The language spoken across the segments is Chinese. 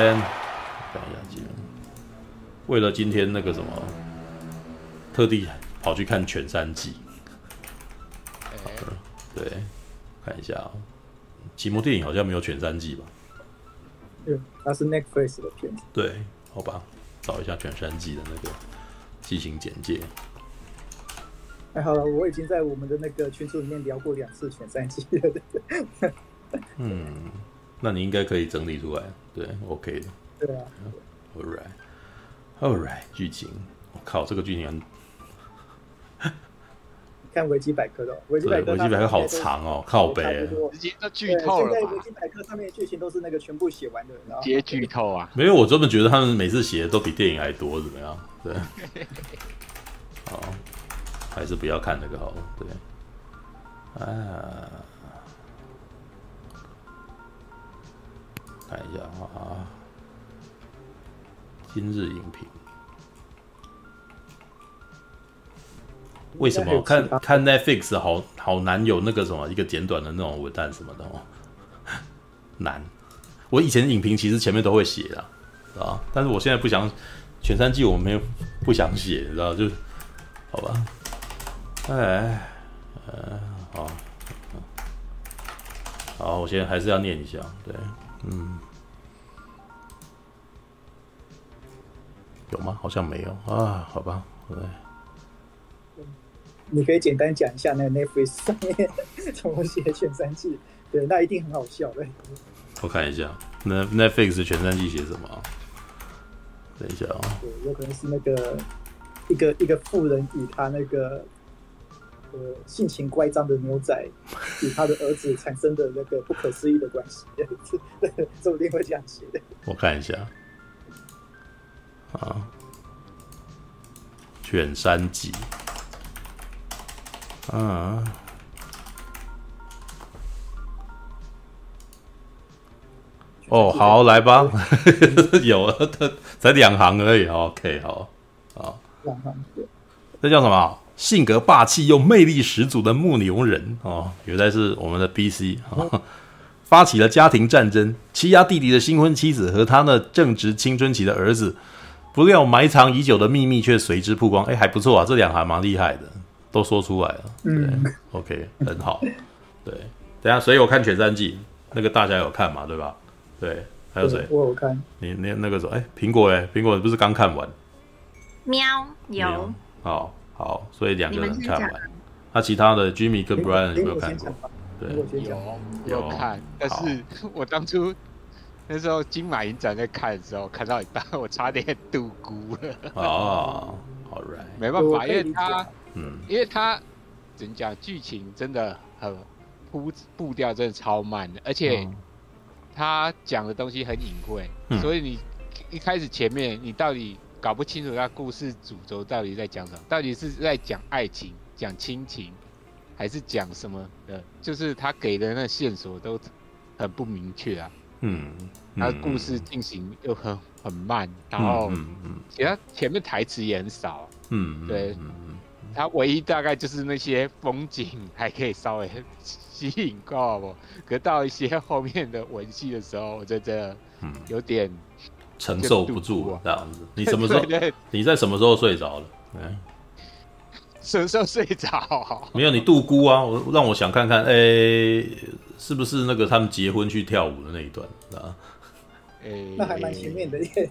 看一下今天，为了今天那个什么，特地跑去看全三季。欸、对，看一下啊，奇摩电影好像没有全三季吧？对，它是 Netflix 的片子。对，好吧，找一下全三季的那个剧情简介。哎，好了，我已经在我们的那个群组里面聊过两次全三季了。嗯，那你应该可以整理出来，对，OK 的。对啊。All right，All right，剧情，我靠，这个剧情。看维基百科的，维基百科，维基百科好长哦，靠北，直接都剧透了。现在维基百科上面的剧情都是那个全部写完的，然后直接剧透啊。没有，我专门觉得他们每次写的都比电影还多，怎么样？对。好，还是不要看那个好了。对。啊。看一下啊，今日影评。为什么看看 Netflix 好好难有那个什么一个简短的那种文案什么的哦？难。我以前影评其实前面都会写的，啊，但是我现在不想全三季我没有不想写，你知道就好吧？哎，呃，好，好，我现在还是要念一下，对，嗯，有吗？好像没有啊，好吧，对。你可以简单讲一下那个 Netflix 上面怎么写全三季？对，那一定很好笑的。我看一下，那 Netflix 全三季写什么？等一下啊、哦。对，有可能是那个一个一个富人与他那个呃性情乖张的牛仔与他的儿子产生的那个不可思议的关系，对，说不定会这样写的。我看一下，啊，全三集。啊！哦，好，来吧，有了，才两行而已。OK，好，好。两行。这叫什么？性格霸气又魅力十足的牧牛人哦，原来是我们的 BC 啊！发起了家庭战争，欺压弟弟的新婚妻子和他那正值青春期的儿子，不料埋藏已久的秘密却随之曝光。哎，还不错啊，这两行蛮厉害的。都说出来了，对、嗯、，OK，很好，对，等下，所以我看全三季，那个大家有看嘛，对吧？对，还有谁？我有看。你那那个时候，哎，苹果哎，苹果不是刚看完？喵，有。好，好，所以两个人看完。那其他的 Jimmy 跟 Brian 有没有看过？对，有有看，但是 我当初那时候金马影展在看的时候，看到一半，我差点度孤了。哦，好，right，没办法，因为他。嗯，因为他怎么讲，剧情真的很铺步调真的超慢的，而且他讲的东西很隐晦，嗯，所以你一开始前面你到底搞不清楚他故事主轴到底在讲什么，到底是在讲爱情、讲亲情，还是讲什么的？就是他给的那线索都很不明确啊。嗯，他的故事进行又很很慢，然后其他前面台词也很少。嗯，对。他唯一大概就是那些风景还可以稍微吸引过我，可到一些后面的文戏的时候，我觉得有点承受不住这样子。你什么时候？你在什么时候睡着了？嗯，什么时候睡着？没有，你度孤啊！我让我想看看，哎、欸，是不是那个他们结婚去跳舞的那一段啊？欸、那还蛮前面的耶，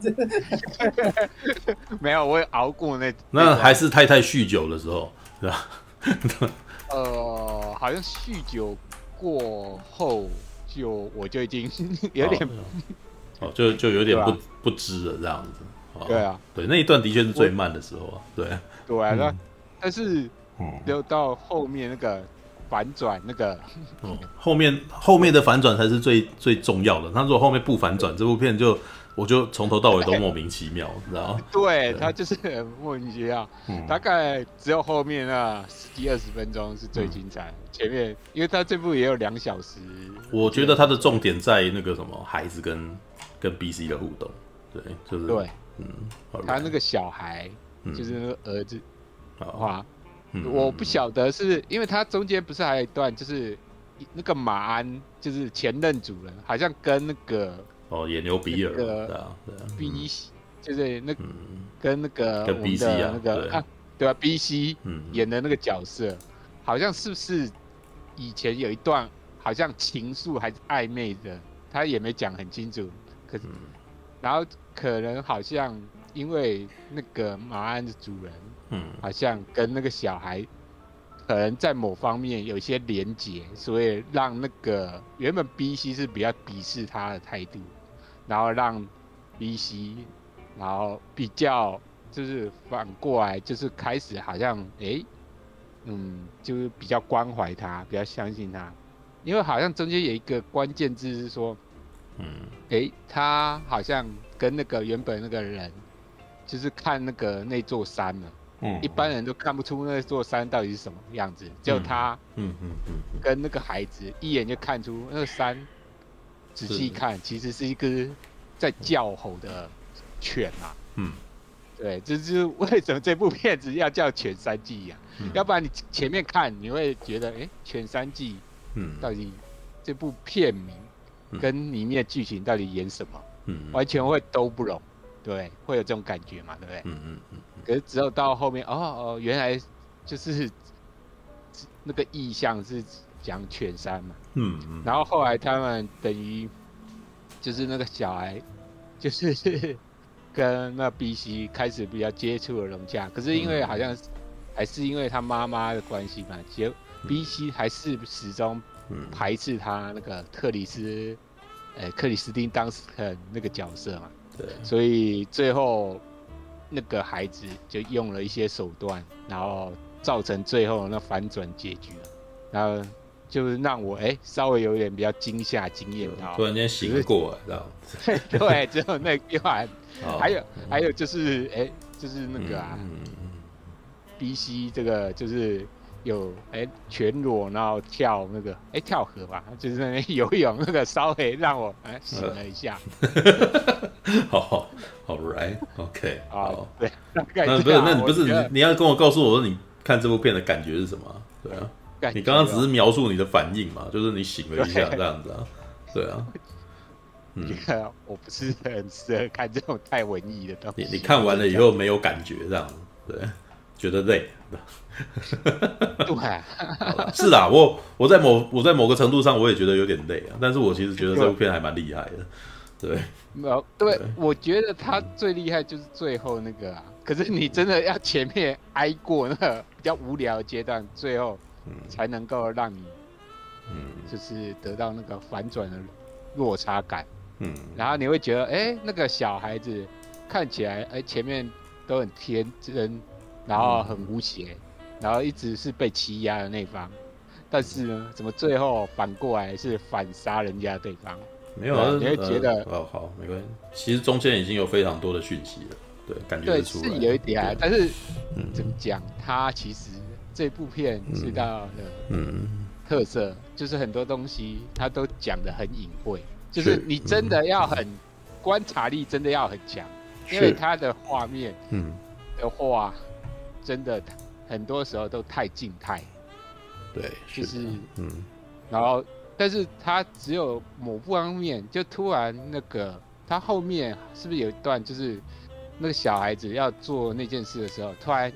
没有，我也熬过那。那还是太太酗酒的时候，是吧？呃，好像酗酒过后，就我就已经 有点哦，哦，就就有点不、啊、不知了这样子。哦、对啊，对，那一段的确是最慢的时候啊。对，对啊，那、嗯、但是，就到后面那个。反转那个，嗯，后面后面的反转才是最最重要的。他如果后面不反转，这部片就我就从头到尾都莫名其妙，你知道吗？对，他就是很莫名其妙，嗯。大概只有后面那十几二十分钟是最精彩，嗯，前面因为他这部也有两小时。我觉得他的重点在那个什么孩子跟跟 BC 的互动，对，就是对，嗯，他那个小孩，嗯，就是那个儿子，哇。我不晓得是因为他中间不是还有一段，就是那个马鞍，就是前任主人，好像跟那个哦，野牛比尔，那个、对啊，，B 就是那、嗯、跟那个跟 B C 啊，那个对啊，对啊，B C 嗯演的那个角色，好像是不是以前有一段好像情愫还是暧昧的，他也没讲很清楚，可是、嗯、然后可能好像因为那个马鞍的主人，嗯，好像跟那个小孩。可能在某方面有些连结，所以让那个原本 B C 是比较鄙视他的态度，然后让 B C，然后比较就是反过来，就是开始好像哎、欸，嗯，就是比较关怀他，比较相信他，因为好像中间有一个关键字是说，嗯，哎、欸，他好像跟那个原本那个人，就是看那个那座山嘛。嗯，一般人都看不出那座山到底是什么样子，只有他，嗯嗯嗯，跟那个孩子一眼就看出那个山，仔细看其实是一只在叫吼的犬啊。嗯，对，这就是为什么这部片子要叫《犬山记》呀？要不然你前面看你会觉得，哎，《犬山记》，嗯，到底这部片名跟里面的剧情到底演什么？嗯，完全会都不容，对，会有这种感觉嘛，对不对？嗯嗯嗯。可是只有到后面，哦哦，原来就是那个意象是讲犬山嘛。嗯嗯。然后后来他们等于就是那个小孩，就是 跟那 B C 开始比较接触了融洽。可是因为好像还是因为他妈妈的关系嘛，结 B C 还是始终排斥他那个克里斯，呃，克里斯汀当时的那个角色嘛。对。所以最后。那个孩子就用了一些手段，然后造成最后那反转结局了，然后就是让我哎、欸、稍微有点比较惊吓惊艳到，突然间醒过来，知道对，只有那一段，还有还有就是哎、欸，就是那个啊、嗯、，B C 这个就是有哎、欸、全裸然后跳那个哎、欸、跳河吧，就是那边游泳那个稍微让我哎、欸、醒了一下，好好。Alright，OK，好，对，那不是，那你不是你你要跟我告诉我说你看这部片的感觉是什么？对啊，你刚刚只是描述你的反应嘛，就是你醒了一下这样子啊，对啊，嗯，我不是很适合看这种太文艺的东西。你你看完了以后没有感觉这样子，对，觉得累，对，是啊，我我在某我在某个程度上我也觉得有点累啊，但是我其实觉得这部片还蛮厉害的。对，没有对，我觉得他最厉害就是最后那个啊。可是你真的要前面挨过那个比较无聊的阶段，最后才能够让你，嗯，就是得到那个反转的落差感。嗯，然后你会觉得，哎，那个小孩子看起来，哎，前面都很天真，然后很无邪，然后一直是被欺压的那方，但是呢，怎么最后反过来是反杀人家的对方？没有啊，你会觉得、呃、哦好，没关系。其实中间已经有非常多的讯息了，对，感觉出来对是有一点啊，但是、嗯、怎么讲？它其实这部片知道的嗯。特色、嗯、就是很多东西它都讲的很隐晦，就是你真的要很、嗯、观察力真的要很强，因为它的画面嗯。的话，真的很多时候都太静态，对，就是嗯，然后。但是他只有某方面，就突然那个，他后面是不是有一段，就是那个小孩子要做那件事的时候，突然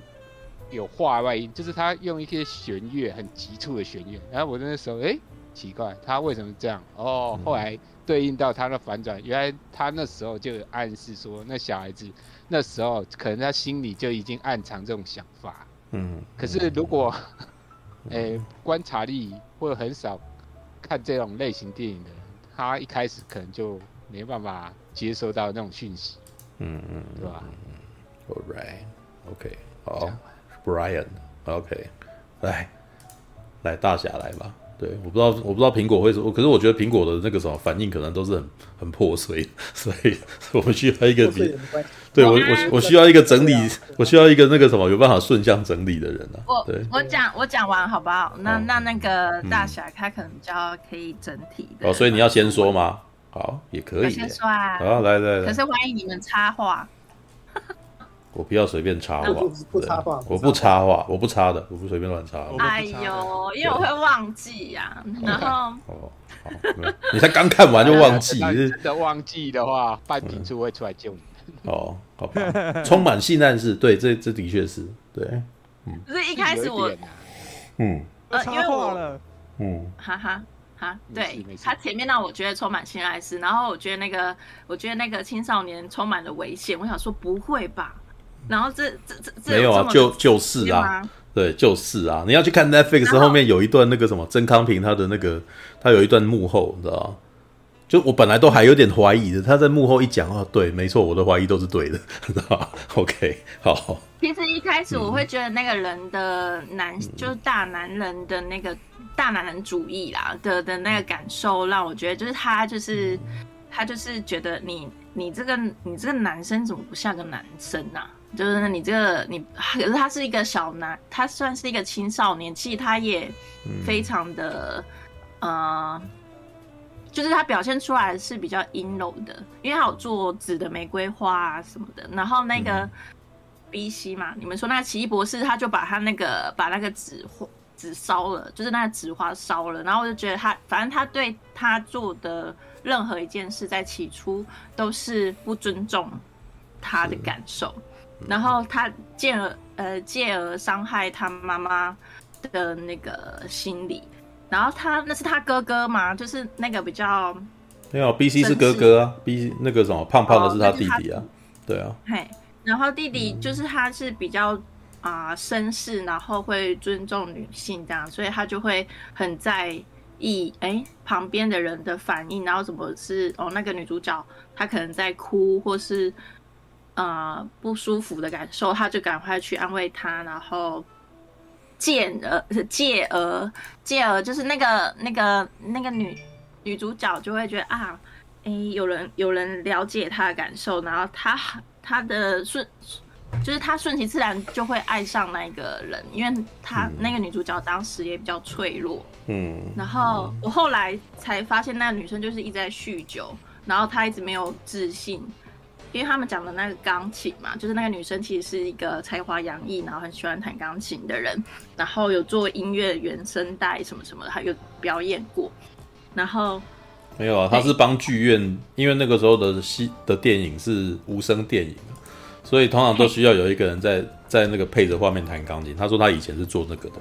有话外音，就是他用一些弦乐，很急促的弦乐。然后我那时候，哎、欸，奇怪，他为什么这样？哦，后来对应到他的反转，原来他那时候就有暗示说，那小孩子那时候可能他心里就已经暗藏这种想法。嗯。可是如果，哎、欸，观察力会很少。看这种类型电影的人，他一开始可能就没办法接收到那种讯息，嗯嗯，对吧？All right，OK，好，Brian，OK，来，来大侠来吧。对，我不知道，我不知道苹果会说，可是我觉得苹果的那个什么反应可能都是很很破碎，所以我们需要一个比，对我我我需要一个整理，我需要一个那个什么有办法顺向整理的人啊。我对我讲我讲完好不好？那那那个大侠他可能比较可以整体的。哦，所以你要先说吗？好，也可以。先说啊。好，来来来。可是欢迎你们插话。我不要随便插话，不插话，我不插话，我不插的，我不随便乱插。哎呦，因为我会忘记呀，然后哦，好，你才刚看完就忘记，真的忘记的话，半瓶醋会出来救你。哦，好吧，充满性暗示，对，这这的确是对，嗯，可是一开始我，嗯，呃，因为我，嗯，哈哈。啊，对他前面让我觉得充满性爱是，然后我觉得那个，我觉得那个青少年充满了危险。我想说不会吧，然后这这这这没有啊，就就是啊，对，就是啊。你要去看 Netflix 后面有一段那个什么曾康平他的那个，他有一段幕后，你知道吗？就我本来都还有点怀疑的，他在幕后一讲啊，对，没错，我的怀疑都是对的，知道吧？OK，好。其实一开始我会觉得那个人的男，嗯、就是大男人的那个。大男人主义啦的的那个感受，让我觉得就是他就是他就是觉得你你这个你这个男生怎么不像个男生啊？就是你这个你可是他是一个小男，他算是一个青少年，其实他也非常的、嗯、呃，就是他表现出来是比较阴柔的，因为他有做纸的玫瑰花啊什么的。然后那个 B C 嘛，嗯、你们说那个奇异博士，他就把他那个把那个纸纸烧了，就是那个纸花烧了，然后我就觉得他，反正他对他做的任何一件事，在起初都是不尊重他的感受，然后他借而呃借而伤害他妈妈的那个心理，然后他那是他哥哥嘛？就是那个比较没有，B C 是哥哥啊，B 那个什么胖胖的是他弟弟啊，哦、对啊，嘿，然后弟弟就是他是比较。啊，绅士，然后会尊重女性这样，所以他就会很在意哎旁边的人的反应，然后怎么是哦那个女主角她可能在哭或是呃不舒服的感受，他就赶快去安慰她，然后进而借而 借而就是那个那个那个女女主角就会觉得啊，哎有人有人了解她的感受，然后她她的顺。就是她顺其自然就会爱上那个人，因为她那个女主角当时也比较脆弱，嗯，然后我后来才发现那个女生就是一直在酗酒，然后她一直没有自信，因为他们讲的那个钢琴嘛，就是那个女生其实是一个才华洋溢，然后很喜欢弹钢琴的人，然后有做音乐原声带什么什么的，还有表演过，然后没有啊，他是帮剧院，因为那个时候的戏的电影是无声电影。所以通常都需要有一个人在在那个配着画面弹钢琴。他说他以前是做那个的，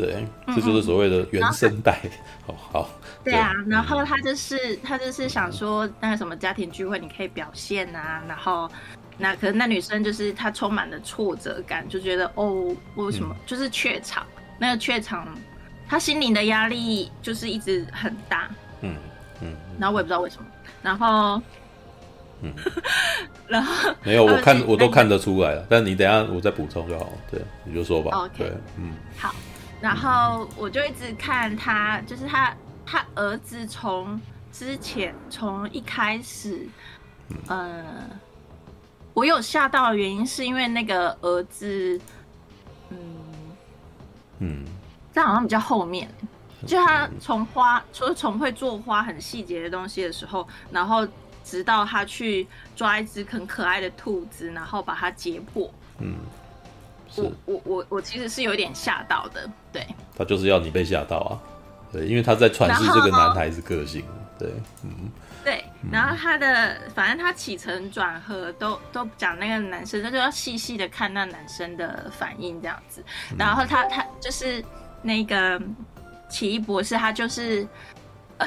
对，这就是所谓的原声带。好好，对啊，然后他就是他就是想说那个什么家庭聚会你可以表现啊，然后那可能那女生就是她充满了挫折感，就觉得哦为什么就是怯场，那个怯场，她心灵的压力就是一直很大，嗯嗯，然后我也不知道为什么，然后。嗯，然后没有，我看我都看得出来了，但你等一下我再补充就好。对，你就说吧。OK，对，嗯，好。然后我就一直看他，就是他他儿子从之前从一开始，呃，我有吓到的原因是因为那个儿子，嗯嗯，这好像比较后面，就他从花，就是从会做花很细节的东西的时候，然后。直到他去抓一只很可爱的兔子，然后把它解剖。嗯，我我我我其实是有点吓到的。对，他就是要你被吓到啊。对，因为他在诠释这个男孩子个性。对，嗯，对。然后他的，反正他起承转合都都讲那个男生，他就要细细的看那男生的反应这样子。然后他他就是那个奇异博士，他就是。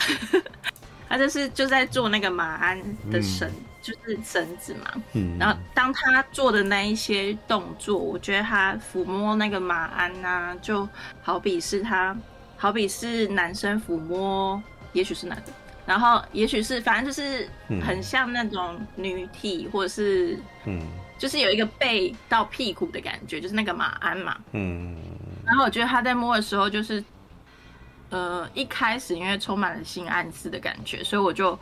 他就是就在做那个马鞍的神，嗯、就是绳子嘛。嗯。然后当他做的那一些动作，我觉得他抚摸那个马鞍啊，就好比是他，好比是男生抚摸，也许是男的，然后也许是，反正就是很像那种女体，或者是嗯，就是有一个背到屁股的感觉，就是那个马鞍嘛。嗯。然后我觉得他在摸的时候，就是。呃，一开始因为充满了性暗示的感觉，所以我就，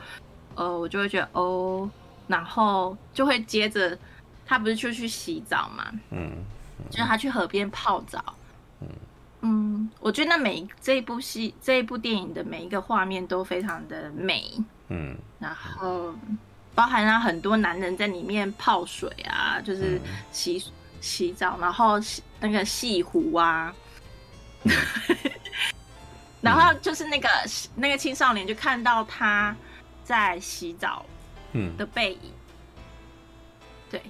呃，我就会觉得哦，然后就会接着，他不是就去洗澡嘛，嗯，嗯，就是他去河边泡澡，嗯，嗯，我觉得那每这一部戏这一部电影的每一个画面都非常的美，嗯，然后包含了很多男人在里面泡水啊，就是洗、嗯、洗澡，然后那个戏湖啊，然后就是那个、嗯、那个青少年就看到他在洗澡，嗯的背影，嗯、对，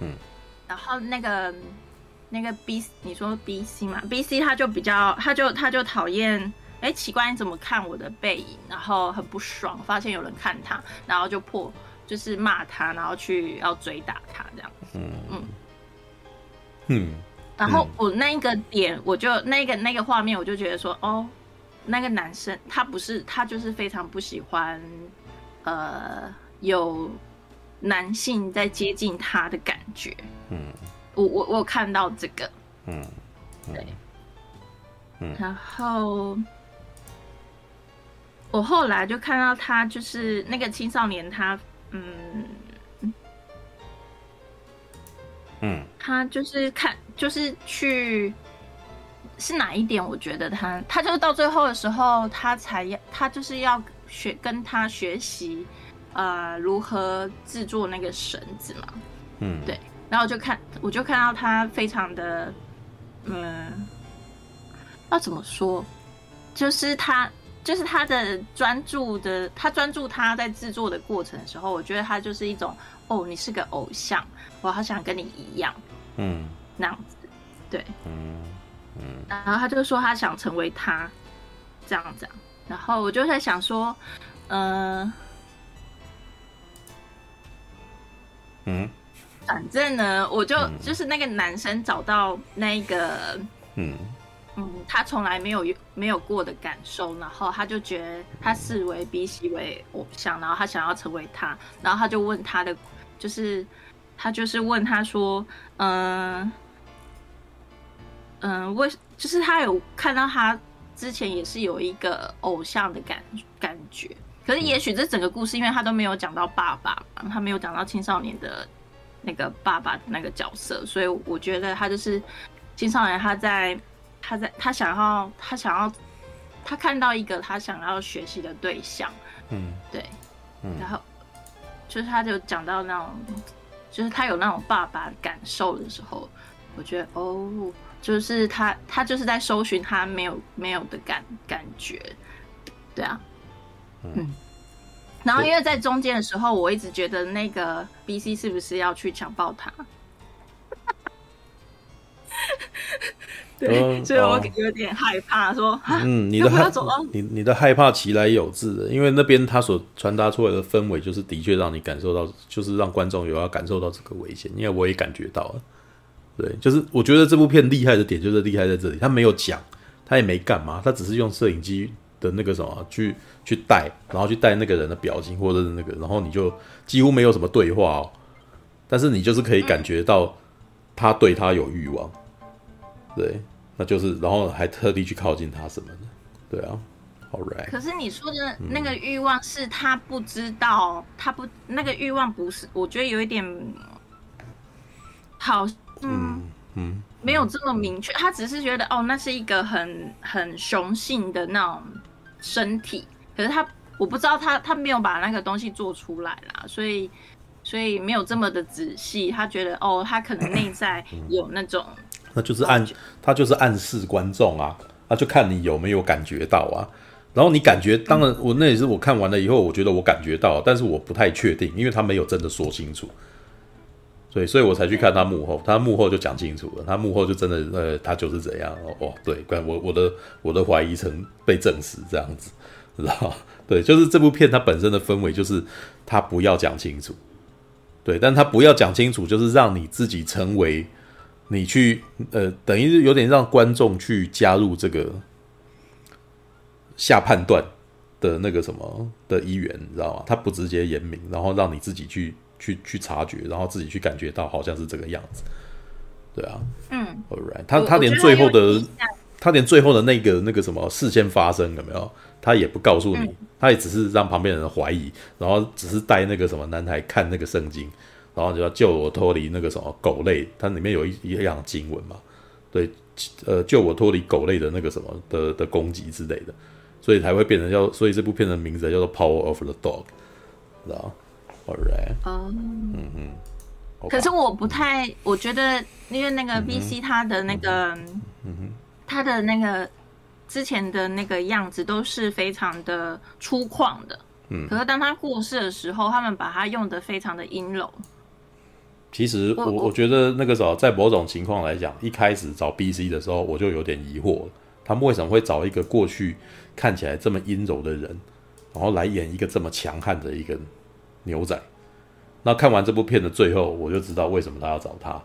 嗯，然后那个那个 B，你说 B C 嘛，B C 他就比较，他就他就讨厌。哎，奇怪，你怎么看我的背影？然后很不爽，发现有人看他，然后就破，就是骂他，然后去要追打他这样。嗯嗯嗯。然后我那一个点，我就那个那个画面，我就觉得说，哦，那个男生他不是，他就是非常不喜欢，呃，有男性在接近他的感觉。嗯。我我我看到这个。嗯。对。嗯。然后。我后来就看到他，就是那个青少年他，他嗯嗯，他就是看，就是去是哪一点？我觉得他，他就是到最后的时候，他才要，他就是要学跟他学习，呃，如何制作那个绳子嘛。嗯，对。然后我就看，我就看到他非常的，嗯，要怎么说？就是他。就是他的专注的，他专注他在制作的过程的时候，我觉得他就是一种哦，你是个偶像，我好想跟你一样，嗯，那样子，对，嗯嗯，然后他就说他想成为他，这样子，然后我就在想说，呃，嗯，反正呢，我就、嗯、就是那个男生找到那个，嗯。嗯，他从来没有没有过的感受，然后他就觉得他视为 B C 为偶像，然后他想要成为他，然后他就问他的，就是他就是问他说，嗯嗯，为就是他有看到他之前也是有一个偶像的感感觉，可是也许这整个故事，因为他都没有讲到爸爸，他没有讲到青少年的那个爸爸的那个角色，所以我觉得他就是青少年他在。他在，他想要，他想要，他看到一个他想要学习的对象，嗯，对，嗯，然后就是他就讲到那种，就是他有那种爸爸感受的时候，我觉得哦，就是他，他就是在搜寻他没有没有的感感觉，对啊，嗯，然后因为在中间的时候，我一直觉得那个 BC 是不是要去强暴他？对，所以我有点害怕，说，嗯，你的害，你你的害怕其来有自的，因为那边他所传达出来的氛围，就是的确让你感受到，就是让观众有要感受到这个危险，因为我也感觉到了，对，就是我觉得这部片厉害的点就是厉害在这里，他没有讲，他也没干嘛，他只是用摄影机的那个什么去去带，然后去带那个人的表情或者是那个，然后你就几乎没有什么对话哦，但是你就是可以感觉到他对他有欲望。对，那就是，然后还特地去靠近他什么的，对啊，All right。可是你说的那个欲望是他不知道，嗯、他不那个欲望不是，我觉得有一点好，嗯嗯，嗯没有这么明确，他只是觉得哦，那是一个很很雄性的那种身体，可是他我不知道他他没有把那个东西做出来啦，所以所以没有这么的仔细，他觉得哦，他可能内在有那种。那就是暗，他就是暗示观众啊，他就看你有没有感觉到啊。然后你感觉，当然我那也是我看完了以后，我觉得我感觉到，但是我不太确定，因为他没有真的说清楚，所以所以我才去看他幕后，他幕后就讲清楚了，他幕后就真的呃，他就是怎样哦，对，怪我我的我的怀疑曾被证实这样子，知道？对，就是这部片它本身的氛围就是他不要讲清楚，对，但他不要讲清楚，就是让你自己成为。你去呃，等于是有点让观众去加入这个下判断的那个什么的一员，你知道吗？他不直接言明，然后让你自己去去去察觉，然后自己去感觉到好像是这个样子，对啊，嗯，All right，他他连最后的他连最后的那个那个什么事件发生有没有？他也不告诉你，嗯、他也只是让旁边人怀疑，然后只是带那个什么男孩看那个圣经。然后就要救我脱离那个什么狗类，它里面有一一样经文嘛，对，呃，救我脱离狗类的那个什么的的攻击之类的，所以才会变成叫，所以这部片的名字叫做《Power of the Dog》，知道，Alright，哦，嗯嗯。可是我不太，我觉得因为那个 BC 他的那个，嗯哼，他的那个之前的那个样子都是非常的粗犷的，嗯。可是当他过世的时候，他们把他用的非常的阴柔。其实我我觉得那个时候，在某种情况来讲，一开始找 BC 的时候，我就有点疑惑了，他们为什么会找一个过去看起来这么阴柔的人，然后来演一个这么强悍的一个牛仔？那看完这部片的最后，我就知道为什么他要找他，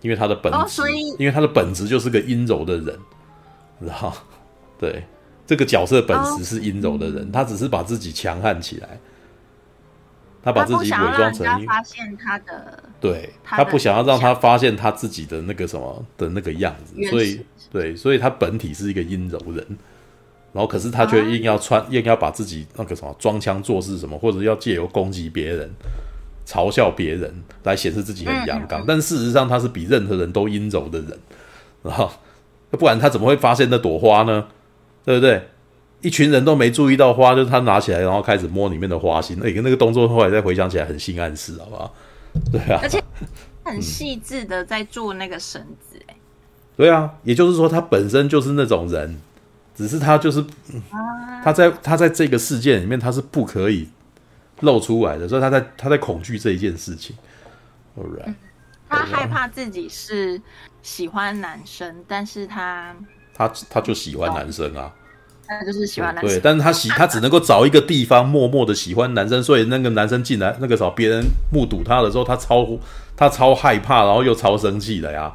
因为他的本质，哦、所以因为他的本质就是个阴柔的人，然后 对这个角色本质是阴柔的人，哦、他只是把自己强悍起来，他把自己伪装成发现他的，对他不想要让他发现他自己的那个什么的那个样子，所以对，所以他本体是一个阴柔人，然后可是他却硬要穿，硬要把自己那个什么装腔作势什么，或者要借由攻击别人。嘲笑别人来显示自己很阳刚，但事实上他是比任何人都阴柔的人，然后不然他怎么会发现那朵花呢？对不对？一群人都没注意到花，就是他拿起来然后开始摸里面的花心，哎，那个动作后来再回想起来很性暗示，好不好？对啊，而且很细致的在做那个绳子，哎，对啊，也就是说他本身就是那种人，只是他就是他在他在这个世界里面他是不可以。露出来的，所以他在他在恐惧这一件事情。他害怕自己是喜欢男生，但是他他他就喜欢男生啊，他就是喜欢男生。对，但是他喜他只能够找一个地方默默的喜欢男生，所以那个男生进来，那个时候别人目睹他的时候，他超他超害怕，然后又超生气的呀。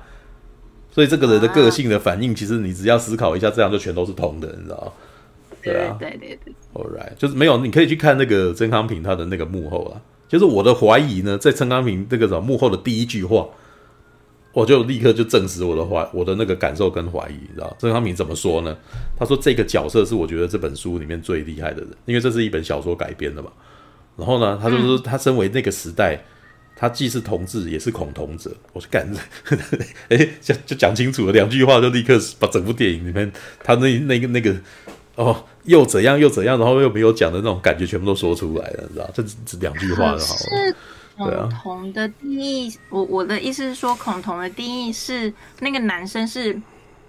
所以这个人的个性的反应，其实你只要思考一下，这样就全都是通的，你知道吗？对啊，对对对，Alright，就是没有，你可以去看那个曾康平他的那个幕后啊。就是我的怀疑呢，在曾康平这个什么幕后的第一句话，我就立刻就证实我的怀，我的那个感受跟怀疑，你知道曾康平怎么说呢？他说这个角色是我觉得这本书里面最厉害的人，因为这是一本小说改编的嘛。然后呢，他就说他身为那个时代，他既是同志也是恐同者。我就感觉，哎，就就讲清楚了，两句话就立刻把整部电影里面他那那个那个。哦，又怎样又怎样，然后又没有讲的那种感觉，全部都说出来了，你知道？这只两句话就好了。是恐同的定义，啊、我我的意思是说，孔同的定义是那个男生是，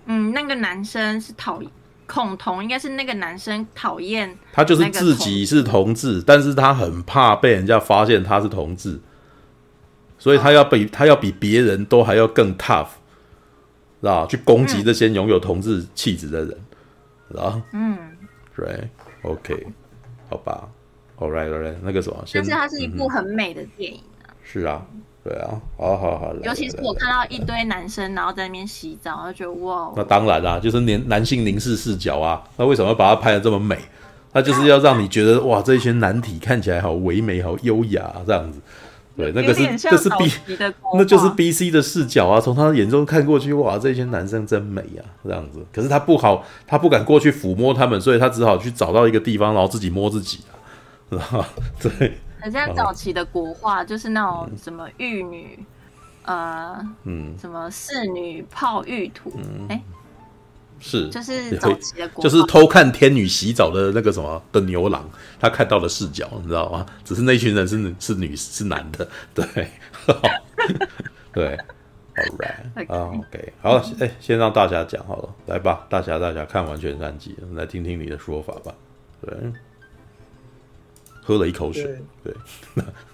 嗯，那个男生是讨厌恐同，应该是那个男生讨厌他就是自己是同志，但是他很怕被人家发现他是同志，所以他要比、哦、他要比别人都还要更 tough，知道？去攻击这些拥有同志气质的人。嗯啊，嗯，right，OK，好吧，all right，all right，那个什么，但是它是一部很美的电影啊。是啊，对啊，好好好。尤其是我看到一堆男生然后在那边洗澡，我就觉得哇。那当然啦，就是男男性凝视视角啊。那为什么要把它拍的这么美？那就是要让你觉得哇，这一群男体看起来好唯美、好优雅这样子。对，那个是这是 B，那就是 B C 的视角啊。从他眼中看过去，哇，这些男生真美啊，这样子。可是他不好，他不敢过去抚摸他们，所以他只好去找到一个地方，然后自己摸自己啊。对，很像早期的国画，就是那种什么玉女，呃，嗯，什么侍女泡玉土，哎。是，就是就是偷看天女洗澡的那个什么的牛郎，他看到的视角，你知道吗？只是那群人是是女是男的，对，对，All right，啊，OK，好了，哎、欸，先让大侠讲好了，来吧，大侠，大侠看完全三集，来听听你的说法吧。对，喝了一口水，对，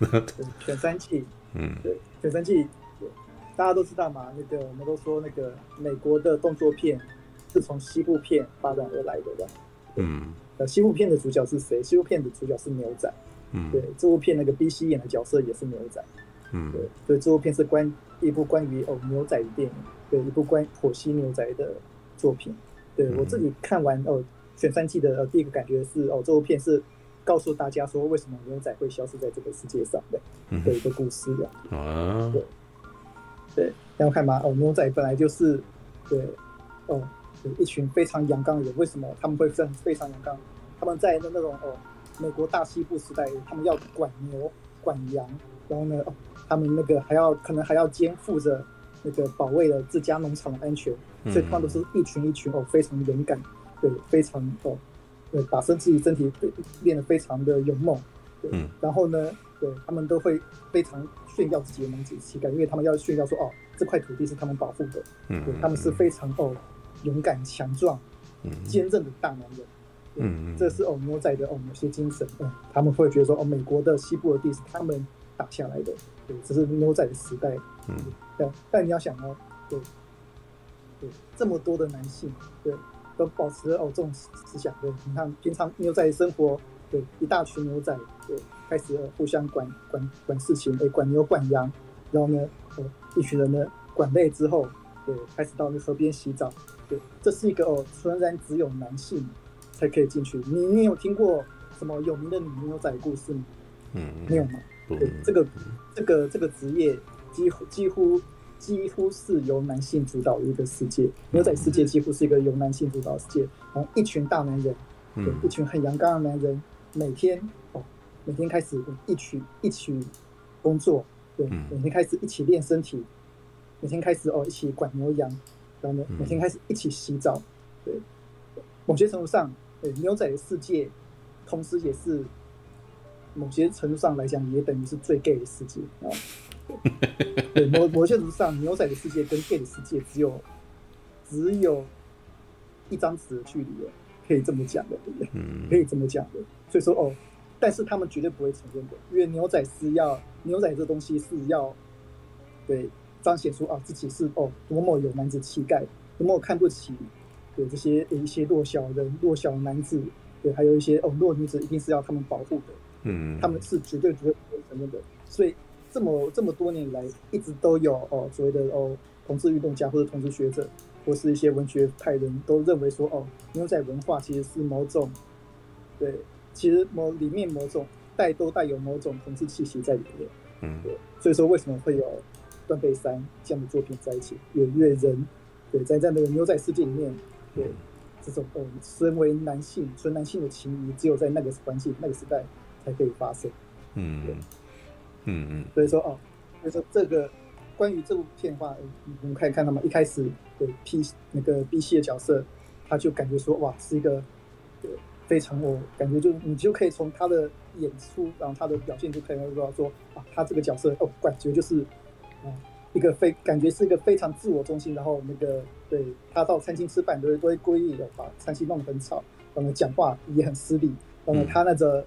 对。犬三季，嗯，对，全三季，大家都知道嘛，那个我们都说那个美国的动作片。是从西部片发展而来的吧？嗯，呃，西部片的主角是谁？西部片的主角是牛仔。嗯，对，这部片那个 BC 演的角色也是牛仔。嗯，对，所以这部片是关一部关于哦牛仔的电影，对，一部关于剖析牛仔的作品。对、嗯、我自己看完哦，选三季的、呃、第一个感觉是哦，这部片是告诉大家说为什么牛仔会消失在这个世界上的的一个故事的。啊，对，对，要看吗？哦，牛仔本来就是对，哦。一群非常阳刚的人，为什么他们会非常非常阳刚？他们在那那种哦，美国大西部时代，他们要管牛、管羊，然后呢，哦，他们那个还要可能还要肩负着那个保卫了自家农场的安全，所以他们都是一群一群哦，非常勇敢，对，非常哦，对，把身自己身体练得非常的勇猛，对，然后呢，对他们都会非常炫耀自己的男子气概，因为他们要炫耀说哦，这块土地是他们保护的，嗯，对，他们是非常哦勇敢强壮、坚韧的大男人，嗯，这是哦牛仔的哦某些精神，嗯，他们会觉得说哦，美国的西部的地是他们打下来的，对，这是牛仔的时代，嗯，对，但你要想哦，对，对，这么多的男性，对，都保持哦这种思想，对，你看平常牛仔生活。对，一大群牛仔，对，开始互相管管管事情，哎，管牛管羊，然后呢，呃，一群人呢管累之后，对，开始到那河边洗澡，对，这是一个哦，纯然只有男性才可以进去。你你有听过什么有名的女牛仔故事吗？嗯，没有吗？对，这个这个这个职业几乎几乎几乎是由男性主导的一个世界，牛仔世界几乎是一个由男性主导的世界，然后一群大男人，对，一群很阳刚的男人。每天哦，每天开始一起一起工作，对，每天开始一起练身体，每天开始哦一起管牛羊，然后呢，每天开始一起洗澡，对，某些程度上，对牛仔的世界，同时也是某些程度上来讲，也等于是最 gay 的世界啊。对，某某些程度上，牛仔的世界跟 gay 的世界只有只有一张纸的距离了。可以这么讲的，对不对？嗯，可以这么讲的。所以说哦，但是他们绝对不会承认的，因为牛仔是要牛仔这东西是要对彰显出啊自己是哦多么有男子气概，多么看不起对这些一些弱小人、弱小男子，对，还有一些哦弱女子，一定是要他们保护的。嗯，他们是绝对绝对不会承认的。所以这么这么多年来，一直都有哦所谓的哦同志运动家或者同志学者。或是一些文学派人都认为说，哦，牛仔文化其实是某种，对，其实某里面某种带都带有某种同志气息在里面，嗯，对，所以说为什么会有断背山这样的作品在一起？因为人，对，在在那个牛仔世界里面，对，这种哦，身为男性纯男性的情谊，只有在那个环境那个时代才可以发生，嗯，对，嗯嗯，所以说哦，所以说这个。关于这部片的话，我们可以看到嘛，一开始对 P 那个 B C 的角色，他就感觉说哇，是一个对非常我感觉就你就可以从他的演出，然后他的表现就可以知道说啊，他这个角色哦，感觉就是啊一个非感觉是一个非常自我中心，然后那个对他到餐厅吃饭都会都会故意的把餐厅弄得很吵，然后讲话也很失礼，然后他那个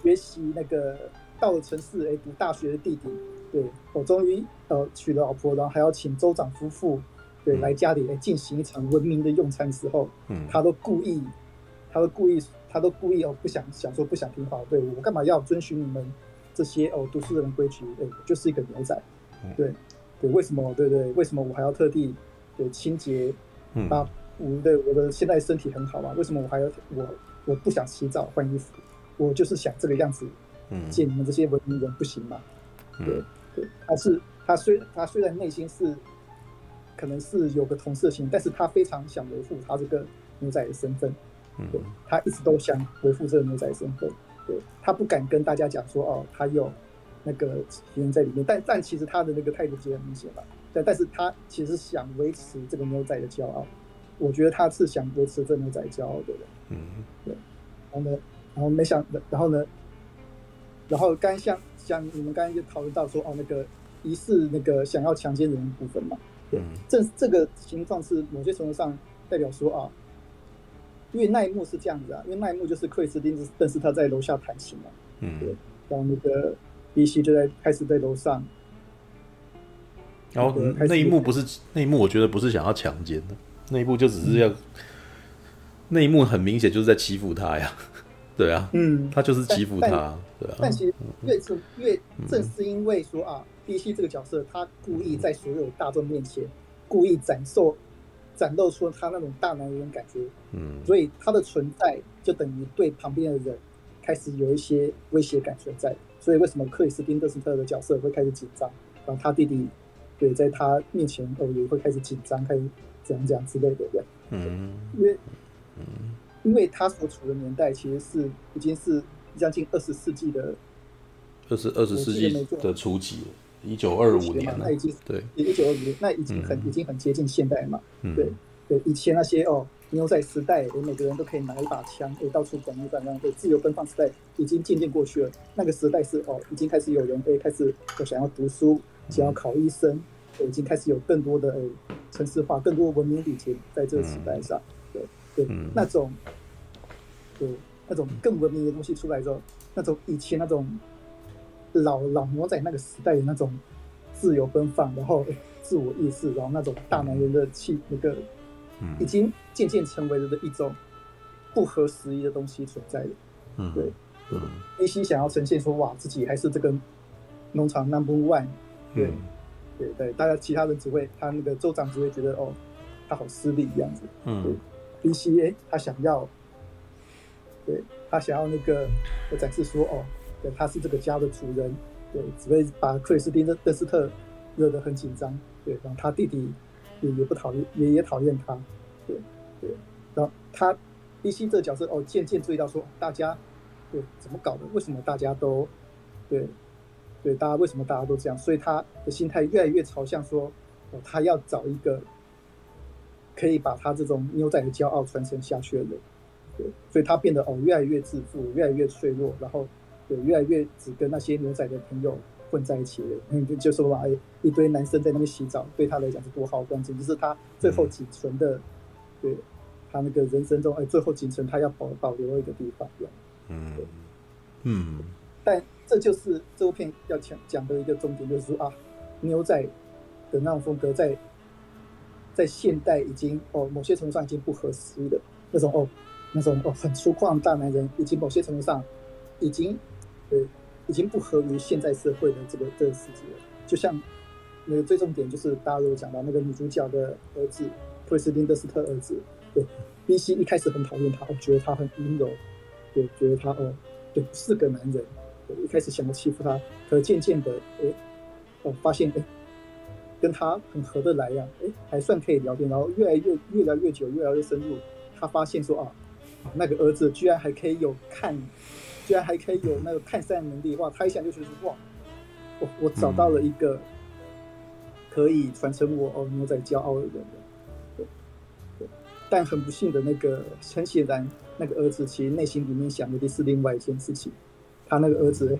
学习那个到了城市哎读大学的弟弟。对，我终于呃娶了老婆，然后还要请州长夫妇对来家里来进行一场文明的用餐的时候，嗯，他都故意，他都故意，他都故意哦不想想说不想听话，对我干嘛要遵循你们这些哦读书人规矩？对，我就是一个牛仔，对对，为什么？对对，为什么我还要特地对清洁？嗯啊，我的我的现在身体很好嘛，为什么我还要我我不想洗澡换衣服？我就是想这个样子，嗯，见你们这些文明人不行吗？对。对，他是他虽他虽然内心是可能是有个同色心，但是他非常想维护他这个牛仔的身份。对，他一直都想维护这个牛仔的身份。对，他不敢跟大家讲说哦，他有那个人在里面，但但其实他的那个态度其实很明显吧。但但是他其实想维持这个牛仔的骄傲。我觉得他是想维持这个牛仔骄傲的人。嗯，对。然后呢，然后没想，然后呢，然后刚像。像你们刚才就讨论到说哦，那个疑似那个想要强奸人的部分嘛，对，这这个情况是某些程度上代表说啊，因为那一幕是这样子啊，因为那一幕就是克里斯汀但是他在楼下弹琴嘛，嗯，对，然后那个 B.C 就在开始在楼上，然后那一幕不是那一幕，我觉得不是想要强奸的，那一幕就只是要，那一幕很明显就是在欺负他呀。对啊，嗯，他就是欺负他，对啊。但其实越是越正是因为说啊，B C 这个角色，他故意在所有大众面前故意展露展露出他那种大男人感觉，嗯，所以他的存在就等于对旁边的人开始有一些威胁感存在。所以为什么克里斯汀·邓斯特的角色会开始紧张，然后他弟弟对在他面前哦也会开始紧张，开始怎样怎样之类的，对？嗯，因为嗯。因为他所处的年代其实是已经是将近二十世纪的二十二十世纪的初期，一九二五年那已经对，一九二五年，那已经很已经很接近现代嘛。对对，以前那些哦牛仔时代，我，每个人都可以拿一把枪，诶，到处闯一闯，诶，自由奔放时代已经渐渐过去了。那个时代是哦，已经开始有人诶开始有想要读书，想要考医生，已经开始有更多的诶城市化，更多文明礼节在这个时代上，对对，那种对那种更文明的东西出来之后，那种以前那种老老牛仔那个时代的那种自由奔放，然后自我意识，然后那种大男人的气那个。已经渐渐成为了的一种不合时宜的东西存在了。嗯，对，嗯，DC 想要呈现说，哇，自己还是这个农场 number one。对，嗯、对对，大家其他人只会他那个州长只会觉得哦，他好失礼这样子。嗯哎，他想要，对他想要那个展示说哦，对，他是这个家的主人。对，只会把克里斯汀·邓斯特惹得很紧张。对，然后他弟弟。也也不讨厌，也也讨厌他，对对，然后他 DC 这个角色哦，渐渐注意到说大家对怎么搞的？为什么大家都对对大家为什么大家都这样？所以他的心态越来越朝向说哦，他要找一个可以把他这种牛仔的骄傲传承下去的人，对，所以他变得哦越来越自负，越来越脆弱，然后对越来越只跟那些牛仔的朋友。混在一起的，嗯，就就说嘛，哎，一堆男生在那边洗澡，对他来讲是多好光景，就是他最后仅存的，嗯、对，他那个人生中，哎，最后仅存他要保保留的一个地方，嗯，嗯，但这就是这部片要讲讲的一个重点，就是说啊，牛仔的那种风格在在现代已经哦，某些程度上已经不合时宜的那种哦，那种哦很粗犷大男人，以及某些程度上已经对。已经不合于现在社会的这个这个世界了。就像那个最重点就是大家都有讲到那个女主角的儿子，克里斯汀·德斯特儿子。对，DC 一开始很讨厌他，我觉得他很阴柔，对，觉得他哦，对，是个男人。对，一开始想要欺负他，可渐渐的，哎，哦，发现哎，跟他很合得来呀，哎，还算可以聊天。然后越来越越聊越久，越来越深入，他发现说啊，那个儿子居然还可以有看。居然还可以有那个看山的能力，的话！他一想就觉得哇，我我找到了一个可以传承我哦牛仔骄傲的人了。对对，但很不幸的那个，很显然那个儿子其实内心里面想的是另外一件事情。他那个儿子，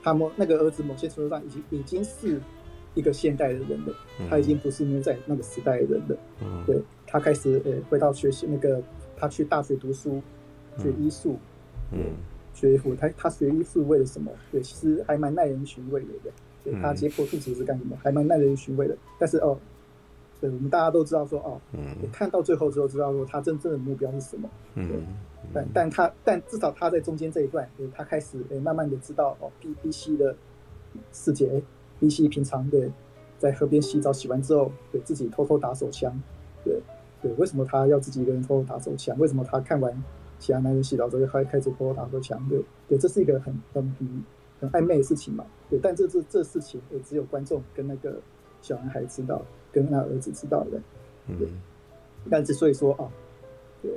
他某那个儿子某些程度上已经已经是一个现代的人了，他已经不是牛仔那个时代的人了。对，他开始呃回到学习那个，他去大学读书，学医术。嗯。学医他他学医是为了什么？对，其实还蛮耐人寻味的，对。对他解剖肚脐是干什么？还蛮耐人寻味的。但是哦，对，我们大家都知道说哦，嗯，看到最后之后知道说他真正的目标是什么？嗯，但但他但至少他在中间这一段，对，他开始诶慢慢的知道哦，B B C 的世界，B C 平常对在河边洗澡洗完之后，对自己偷偷打手枪，对对，为什么他要自己一个人偷偷打手枪？为什么他看完？其他男人洗澡之后开开始偷偷打手枪，对对，这是一个很很很很暧昧的事情嘛，对，但这这这事情也只有观众跟那个小男孩知道，跟他儿子知道的，对，嗯、但是所以说啊，对，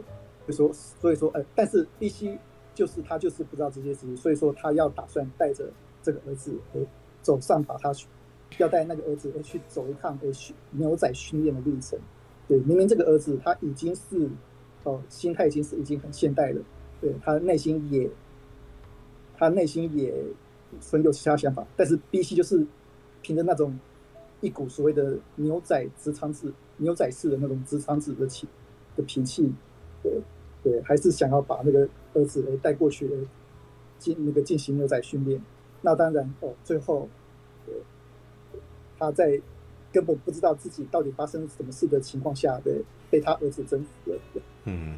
就说所以说呃，但是必须就是他就是不知道这些事情，所以说他要打算带着这个儿子呃走上把他要带那个儿子去走一趟呃训牛仔训练的历程，对，明明这个儿子他已经是。哦，心态已经是已经很现代了，对，他内心也，他内心也存有其他想法，但是 BC 就是凭着那种一股所谓的牛仔直肠子、牛仔式的那种直肠子的气的脾气，对对，还是想要把那个儿子带过去进那个进行牛仔训练。那当然哦，最后，他在根本不知道自己到底发生什么事的情况下，对，被他儿子征服了。对嗯，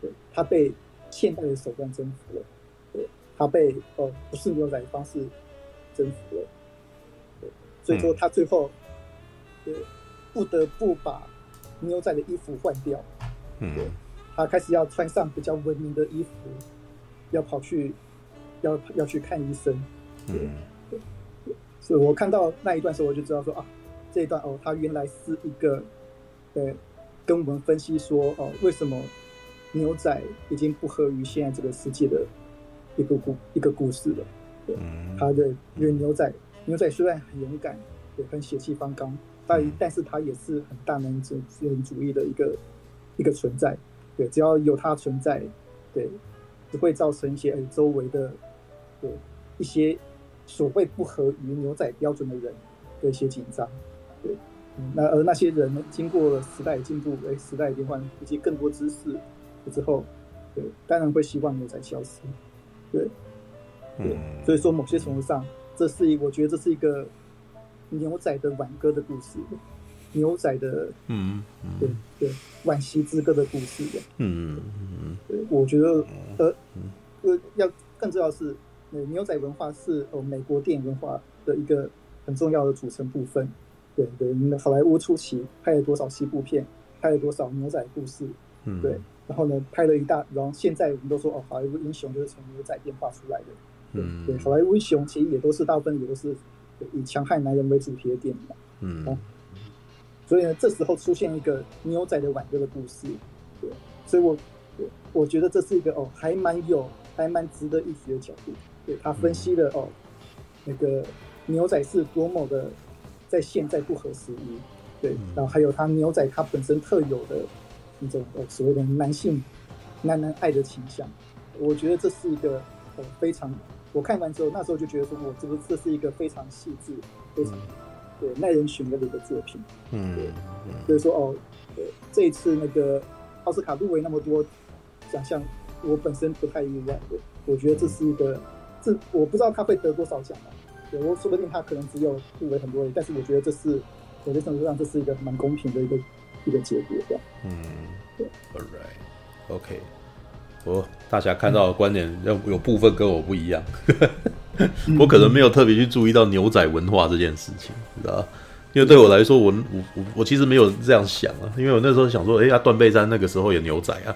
对，他被现代的手段征服了，对，他被哦不是牛仔的方式征服了，对，所以说他最后，对，不得不把牛仔的衣服换掉，嗯，对，他开始要穿上比较文明的衣服，要跑去，要要去看医生，对，对，所以我看到那一段时候我就知道说啊，这一段哦，他原来是一个，对。跟我们分析说，哦，为什么牛仔已经不合于现在这个世界的一个故一个故事了？对，他的因为牛仔，牛仔虽然很勇敢，也，很血气方刚，但但是他也是很大男子主义的一个一个存在。对，只要有他存在，对，只会造成一些哎周围的对一些所谓不合于牛仔标准的人的一些紧张，对，嗯、那而那些人，经过了时代进步，哎，时代变换以及更多知识之后，对，当然会希望牛仔消失，对，对，嗯、所以说某些程度上，这是一，我觉得这是一个牛仔的挽歌的故事。牛仔的，嗯，嗯对对，惋惜之歌的故事的，嗯嗯对，我觉得，呃，呃，要更重要的是，牛仔文化是呃美国电影文化的一个很重要的组成部分。对对，好莱坞初期拍了多少西部片，拍了多少牛仔故事，嗯，对，然后呢，拍了一大，然后现在我们都说哦，好莱坞英雄就是从牛仔变化出来的，嗯，对，好莱坞英雄其实也都是大部分也都是以强悍男人为主题的电影嘛，嗯。所以呢，这时候出现一个牛仔的挽歌的故事，对，所以我，我我觉得这是一个哦，还蛮有，还蛮值得一提的角度。对，他分析了哦，那个牛仔是多么的在现在不合时宜，对，然后还有他牛仔他本身特有的那种呃所谓的男性男男爱的倾向，我觉得这是一个呃非常，我看完之后那时候就觉得说，我这个这是一个非常细致，非常。对，耐人寻味的一个作品。嗯，对，所以说哦，对，这一次那个奥斯卡入围那么多奖项，我本身不太意外。对，我觉得这是一个，这我不知道他会得多少奖啊。对，我说不定他可能只有入围很多，但是我觉得这是某些程度上这是一个蛮公平的一个一个结果的。嗯，对，All right，OK，我大家看到的观点有有部分跟我不一样。我可能没有特别去注意到牛仔文化这件事情，你知道？因为对我来说，我我我我其实没有这样想啊。因为我那时候想说，哎呀，断背山那个时候有牛仔啊，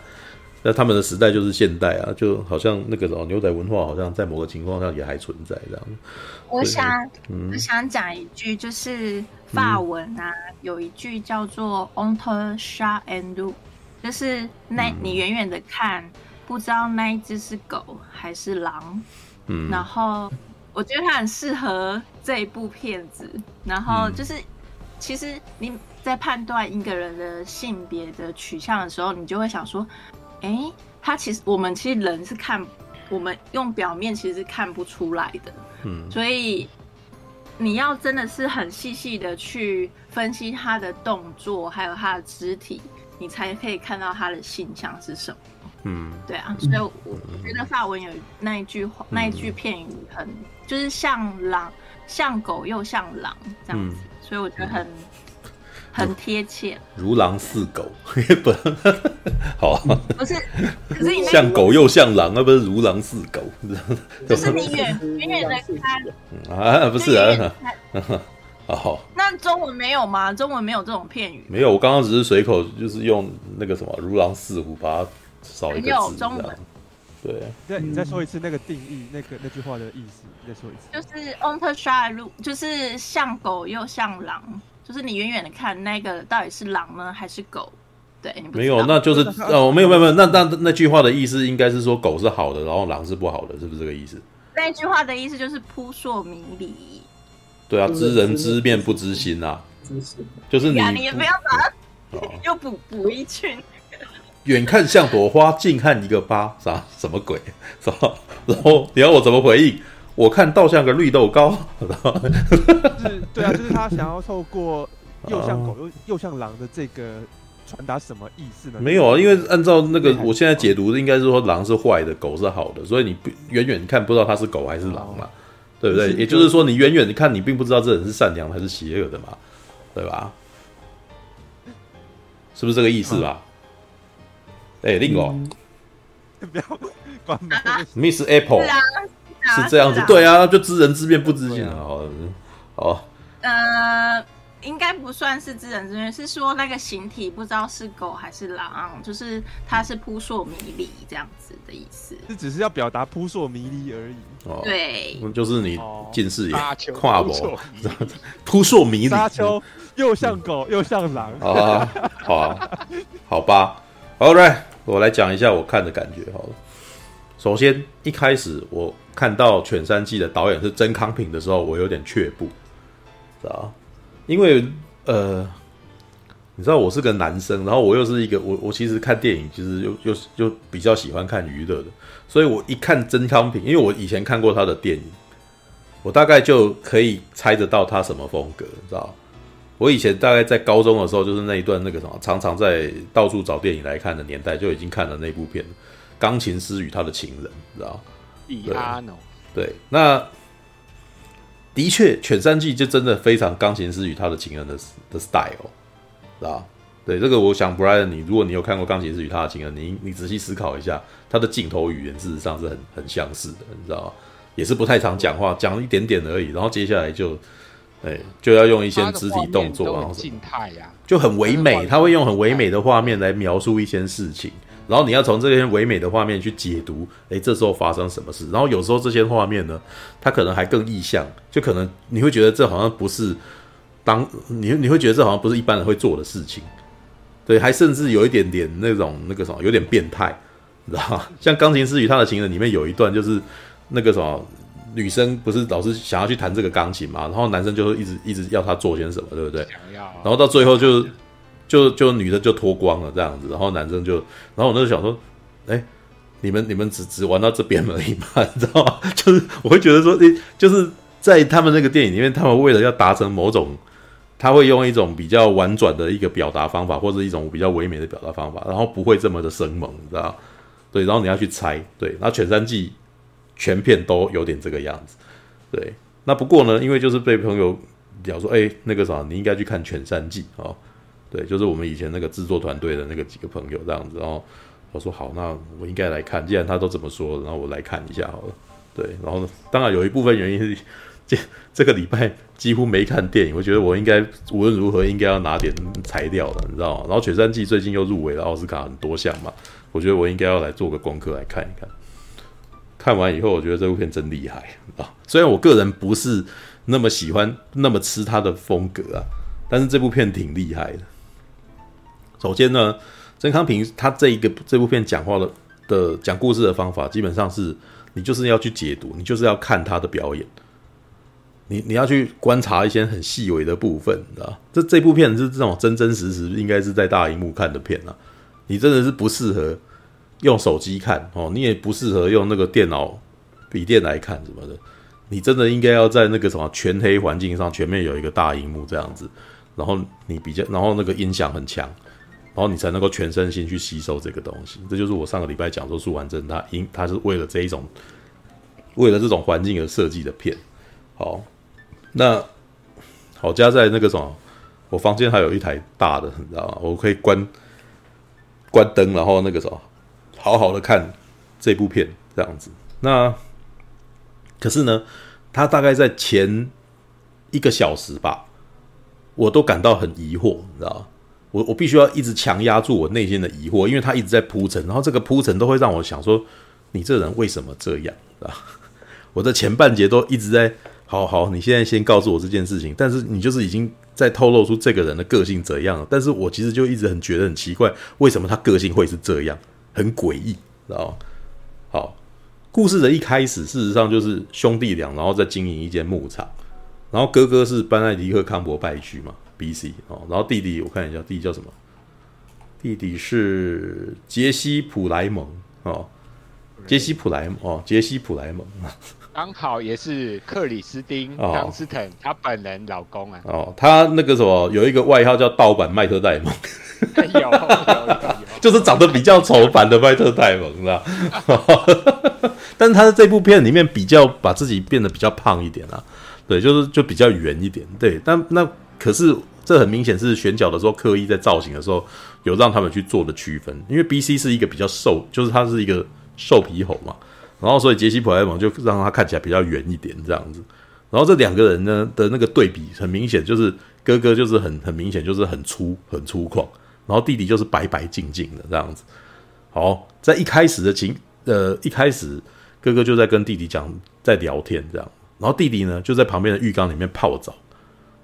那他们的时代就是现代啊，就好像那个什么牛仔文化，好像在某个情况下也还存在这样。我想，嗯、我想讲一句，就是法文啊，嗯、有一句叫做 “on te chat et loup”，就是那你远远的看，嗯、不知道那一只是狗还是狼。嗯，然后我觉得它很适合这一部片子。然后就是，其实你在判断一个人的性别的取向的时候，你就会想说，哎，他其实我们其实人是看，我们用表面其实是看不出来的。嗯，所以你要真的是很细细的去分析他的动作，还有他的肢体，你才可以看到他的形象是什么。嗯，对啊，所以我觉得法文有那一句话，嗯、那一句片语很，就是像狼，像狗又像狼这样子，嗯、所以我觉得很、嗯、很贴切。如狼似狗，不，好、啊，不是，可是你像狗又像狼，而不是如狼似狗，就是你远远远的看啊，不是啊，好，那中文没有吗？中文没有这种片语，没有，我刚刚只是随口就是用那个什么如狼似虎把它。少一个字，中文。对，对，你再说一次那个定义，那个那句话的意思，你再说一次。就是 on the side 就是像狗又像狼，就是你远远的看那个到底是狼呢还是狗？对，你没有，那就是 哦，没有没有没有，那那那句话的意思应该是说狗是好的，然后狼是不好的，是不是这个意思？那句话的意思就是扑朔迷离。对啊，知人知面不知心啊，就是你，你也不要把它又补补一句。远看像朵花，近看一个疤，啥什么鬼？是吧？然后你要我怎么回应？我看倒像个绿豆糕。是，对啊，就是他想要透过又像狗又又像狼的这个传达什么意思呢？没有啊，因为按照那个我现在解读的，应该是说狼是坏的，狗是好的，所以你远远看不知道它是狗还是狼嘛，哦、对不对？也就是说，你远远看，你并不知道这人是善良还是邪恶的嘛，对吧？是不是这个意思吧？哎，另外，不要关门。Miss Apple 是这样子，对啊，就知人知面不知心啊。好，好。呃，应该不算是知人知面，是说那个形体不知道是狗还是狼，就是它是扑朔迷离这样子的意思。是只是要表达扑朔迷离而已。对，就是你近视眼跨博，扑朔迷离。沙丘又像狗又像狼啊，好啊，好吧，All right。我来讲一下我看的感觉好了。首先一开始我看到《犬山记》的导演是曾康平的时候，我有点却步，知道因为呃，你知道我是个男生，然后我又是一个我我其实看电影其实又又又比较喜欢看娱乐的，所以我一看曾康平，因为我以前看过他的电影，我大概就可以猜得到他什么风格，知道？我以前大概在高中的时候，就是那一段那个什么，常常在到处找电影来看的年代，就已经看了那部片《钢琴师与他的情人》，知道？李阿诺。对，那的确，犬山记就真的非常《钢琴师与他的情人》的的 style，知道？对，这个我想，Brian，你如果你有看过《钢琴师与他的情人》，你你仔细思考一下，他的镜头语言事实上是很很相似的，你知道吗？也是不太常讲话，讲一点点而已，然后接下来就。对，就要用一些肢体动作，然后静态呀，就很唯美。他会用很唯美的画面来描述一些事情，然后你要从这些唯美的画面去解读，诶，这时候发生什么事？然后有时候这些画面呢，它可能还更意象，就可能你会觉得这好像不是当你 你会觉得这好像不是一般人会做的事情，对，还甚至有一点点那种那个什么，有点变态，你知道吗？像《钢琴师与他的情人》里面有一段就是那个什么。女生不是老是想要去弹这个钢琴嘛，然后男生就会一直一直要她做些什么，对不对？想要。然后到最后就就就女的就脱光了这样子，然后男生就，然后我那时候想说，哎，你们你们只只玩到这边而已嘛，你知道吗？就是我会觉得说，诶，就是在他们那个电影里面，他们为了要达成某种，他会用一种比较婉转的一个表达方法，或者一种比较唯美的表达方法，然后不会这么的生猛，你知道？对，然后你要去猜，对，然后犬山记。全片都有点这个样子，对。那不过呢，因为就是被朋友讲说，哎、那个啥，你应该去看《犬山记》哦。对，就是我们以前那个制作团队的那个几个朋友这样子。然后我说好，那我应该来看。既然他都这么说，然后我来看一下好了。对，然后当然有一部分原因是这这个礼拜几乎没看电影，我觉得我应该无论如何应该要拿点材料的，你知道吗？然后《犬山记》最近又入围了奥斯卡很多项嘛，我觉得我应该要来做个功课来看一看。看完以后，我觉得这部片真厉害啊！虽然我个人不是那么喜欢、那么吃他的风格啊，但是这部片挺厉害的。首先呢，曾康平他这一个这部片讲话的的讲故事的方法，基本上是你就是要去解读，你就是要看他的表演，你你要去观察一些很细微的部分，知道？这这部片是这种真真实实应该是在大荧幕看的片啊，你真的是不适合。用手机看哦，你也不适合用那个电脑、笔电来看什么的。你真的应该要在那个什么全黑环境上，前面有一个大荧幕这样子，然后你比较，然后那个音响很强，然后你才能够全身心去吸收这个东西。这就是我上个礼拜讲说素还真他因他是为了这一种，为了这种环境而设计的片。好，那好家在那个什么，我房间还有一台大的，你知道吗？我可以关关灯，然后那个什么。好好的看这部片，这样子。那可是呢，他大概在前一个小时吧，我都感到很疑惑，你知道吗？我我必须要一直强压住我内心的疑惑，因为他一直在铺陈，然后这个铺陈都会让我想说，你这人为什么这样？啊，我的前半节都一直在，好好，你现在先告诉我这件事情，但是你就是已经在透露出这个人的个性怎样了，但是我其实就一直很觉得很奇怪，为什么他个性会是这样？很诡异，知道吗？好，故事的一开始，事实上就是兄弟俩，然后在经营一间牧场，然后哥哥是班艾迪克康伯拜区嘛，BC 哦，然后弟弟我看一下，弟弟叫什么？弟弟是杰西普莱蒙哦，杰西普莱哦，杰西普莱蒙，刚好也是克里斯汀康斯坦他本人老公啊。哦，他那个什么有一个外号叫盗版麦特戴蒙。有，有，有，就是长得比较丑版的麦特戴蒙，是吧？但是他在这部片里面比较把自己变得比较胖一点啊，对，就是就比较圆一点，对。但那可是这很明显是选角的时候刻意在造型的时候有让他们去做的区分，因为 BC 是一个比较瘦，就是他是一个瘦皮猴嘛，然后所以杰西普莱蒙就让他看起来比较圆一点这样子。然后这两个人呢的那个对比很明显，就是哥哥就是很很明显就是很粗很粗犷。然后弟弟就是白白净净的这样子。好，在一开始的情，呃，一开始哥哥就在跟弟弟讲，在聊天这样。然后弟弟呢就在旁边的浴缸里面泡澡。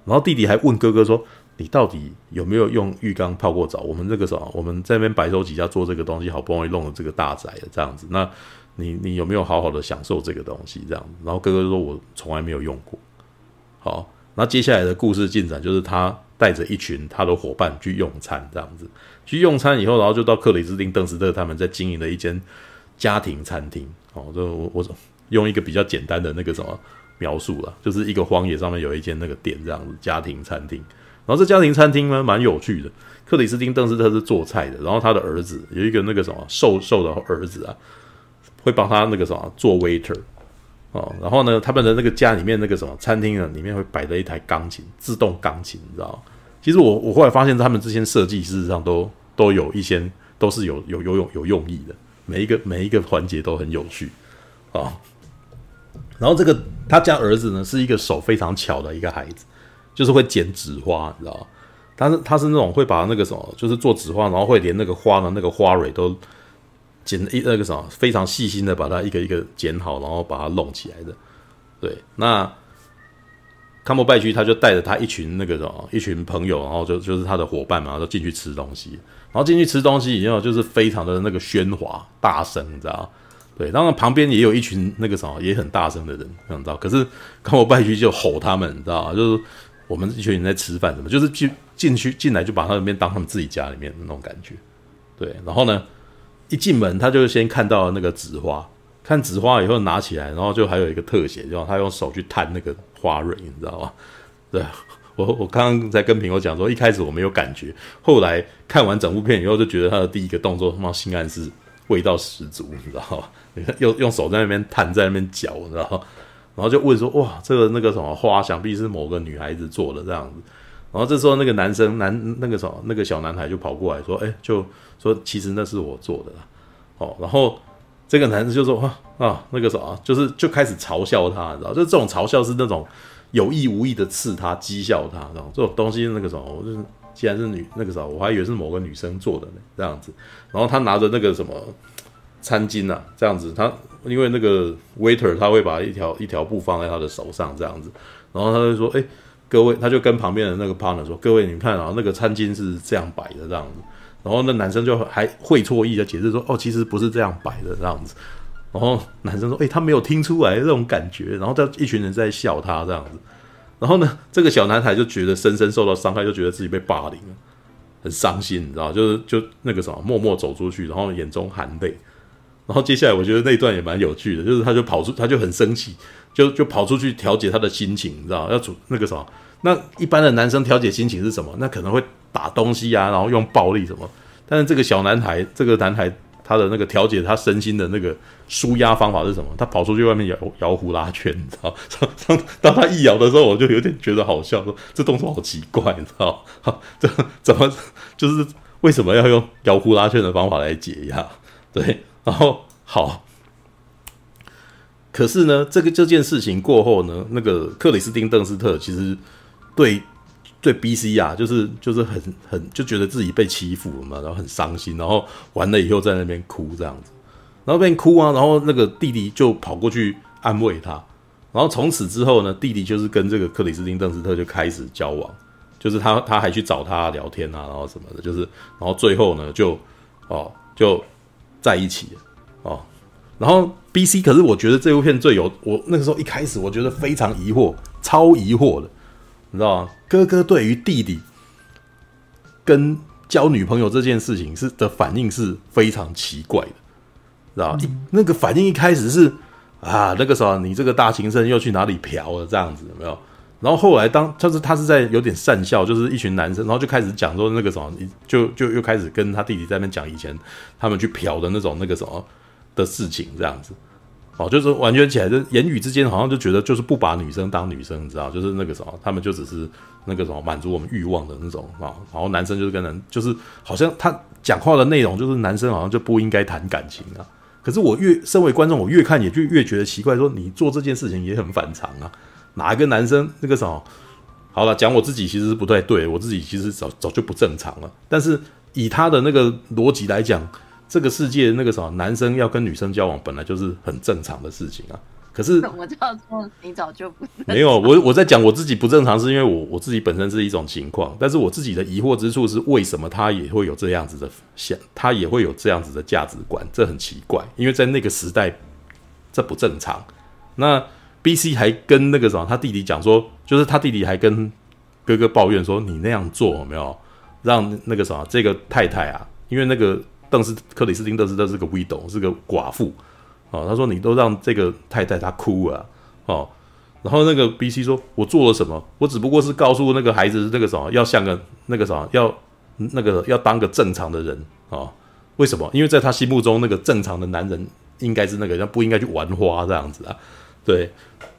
然后弟弟还问哥哥说：“你到底有没有用浴缸泡过澡？我们这个时候我们在那边白手起家做这个东西，好不容易弄了这个大宅了这样子。那你你有没有好好的享受这个东西？这样。然后哥哥说：我从来没有用过。好，那接下来的故事进展就是他。带着一群他的伙伴去用餐，这样子去用餐以后，然后就到克里斯汀邓斯特他们在经营的一间家庭餐厅。哦，就我我用一个比较简单的那个什么描述了，就是一个荒野上面有一间那个店这样子家庭餐厅。然后这家庭餐厅呢蛮有趣的，克里斯汀邓斯特是做菜的，然后他的儿子有一个那个什么瘦瘦的儿子啊，会帮他那个什么做 waiter。哦，然后呢，他们的那个家里面那个什么餐厅呢，里面会摆着一台钢琴，自动钢琴，你知道？其实我我后来发现，他们这些设计事实上都都有一些都是有有有有有用意的，每一个每一个环节都很有趣啊、然后这个他家儿子呢，是一个手非常巧的一个孩子，就是会剪纸花，你知道？他是他是那种会把那个什么，就是做纸花，然后会连那个花的那个花蕊都。剪一那个什么，非常细心的把它一个一个剪好，然后把它弄起来的。对，那康伯拜区他就带着他一群那个什么一群朋友，然后就就是他的伙伴嘛，然后就进去吃东西。然后进去吃东西以后，就是非常的那个喧哗大声，你知道？对，当然旁边也有一群那个什么也很大声的人，你知道？可是康伯拜区就吼他们，你知道？就是我们一群人在吃饭，什么就是进进去进来就把他那边当他们自己家里面的那种感觉。对，然后呢？一进门，他就先看到了那个纸花，看纸花以后拿起来，然后就还有一个特写，就他用手去探那个花蕊，你知道吗？对，我我刚刚在跟苹果讲说，一开始我没有感觉，后来看完整部片以后，就觉得他的第一个动作他妈性暗示味道十足，你知道吗？用用手在那边探，在那边搅，你知道？然后就问说，哇，这个那个什么花，想必是某个女孩子做的这样子。然后这时候那个男生男那个什么那个小男孩就跑过来说，哎，就。说其实那是我做的啦，哦，然后这个男生就说啊啊那个什么，就是就开始嘲笑他，你知道，就这种嘲笑是那种有意无意的刺他、讥笑他，这种这种东西那个什么，我就是既然是女那个什么，我还以为是某个女生做的呢，这样子。然后他拿着那个什么餐巾呐，这样子，他因为那个 waiter 他会把一条一条布放在他的手上这样子，然后他就说，哎，各位，他就跟旁边的那个 partner 说，各位，你们看啊，那个餐巾是这样摆的这样子。然后那男生就还会错意的解释说：“哦，其实不是这样摆的这样子。”然后男生说：“诶，他没有听出来这种感觉。”然后这一群人在笑他这样子。然后呢，这个小男孩就觉得深深受到伤害，就觉得自己被霸凌了，很伤心，你知道？就是就那个什么，默默走出去，然后眼中含泪。然后接下来我觉得那段也蛮有趣的，就是他就跑出，他就很生气，就就跑出去调节他的心情，你知道？要主那个什么？那一般的男生调节心情是什么？那可能会。打东西啊，然后用暴力什么？但是这个小男孩，这个男孩他的那个调节他身心的那个舒压方法是什么？他跑出去外面摇摇呼啦圈，你知道？当当他一摇的时候，我就有点觉得好笑，说这动作好奇怪，你知道？这怎么就是为什么要用摇呼啦圈的方法来解压？对，然后好，可是呢，这个这件事情过后呢，那个克里斯汀邓斯特其实对。对 BC 啊，就是就是很很就觉得自己被欺负了嘛，然后很伤心，然后完了以后在那边哭这样子，然后那边哭啊，然后那个弟弟就跑过去安慰他，然后从此之后呢，弟弟就是跟这个克里斯汀邓斯特就开始交往，就是他他还去找他聊天啊，然后什么的，就是然后最后呢就哦就在一起了哦，然后 BC 可是我觉得这部片最有我那个时候一开始我觉得非常疑惑，超疑惑的。你知道吗？哥哥对于弟弟跟交女朋友这件事情是的反应是非常奇怪的，知道吗？嗯、那个反应一开始是啊，那个时候你这个大情圣又去哪里嫖了这样子有没有？然后后来当就是他是在有点讪笑，就是一群男生，然后就开始讲说那个什么，就就又开始跟他弟弟在那边讲以前他们去嫖的那种那个什么的事情这样子。哦，就是完全起来，就言语之间好像就觉得就是不把女生当女生，你知道？就是那个什么，他们就只是那个什么满足我们欲望的那种啊。然后男生就是跟人，就是好像他讲话的内容就是男生好像就不应该谈感情啊。可是我越身为观众，我越看也就越觉得奇怪，说你做这件事情也很反常啊。哪一个男生那个什么？好了，讲我自己其实是不太对，我自己其实早早就不正常了。但是以他的那个逻辑来讲。这个世界那个什么，男生要跟女生交往本来就是很正常的事情啊。可是怎么叫做你早就不没有？我我在讲我自己不正常，是因为我我自己本身是一种情况。但是我自己的疑惑之处是，为什么他也会有这样子的想，他也会有这样子的价值观？这很奇怪，因为在那个时代，这不正常。那 BC 还跟那个什么他弟弟讲说，就是他弟弟还跟哥哥抱怨说：“你那样做有没有让那个什么这个太太啊？因为那个邓斯克里斯汀邓斯特是个 widow，是个寡妇哦。他说你都让这个太太她哭啊哦。然后那个 BC 说：我做了什么？我只不过是告诉那个孩子那个什么要像个那个什么要那个要当个正常的人啊、哦？为什么？因为在他心目中那个正常的男人应该是那个，他不应该去玩花这样子啊？对。”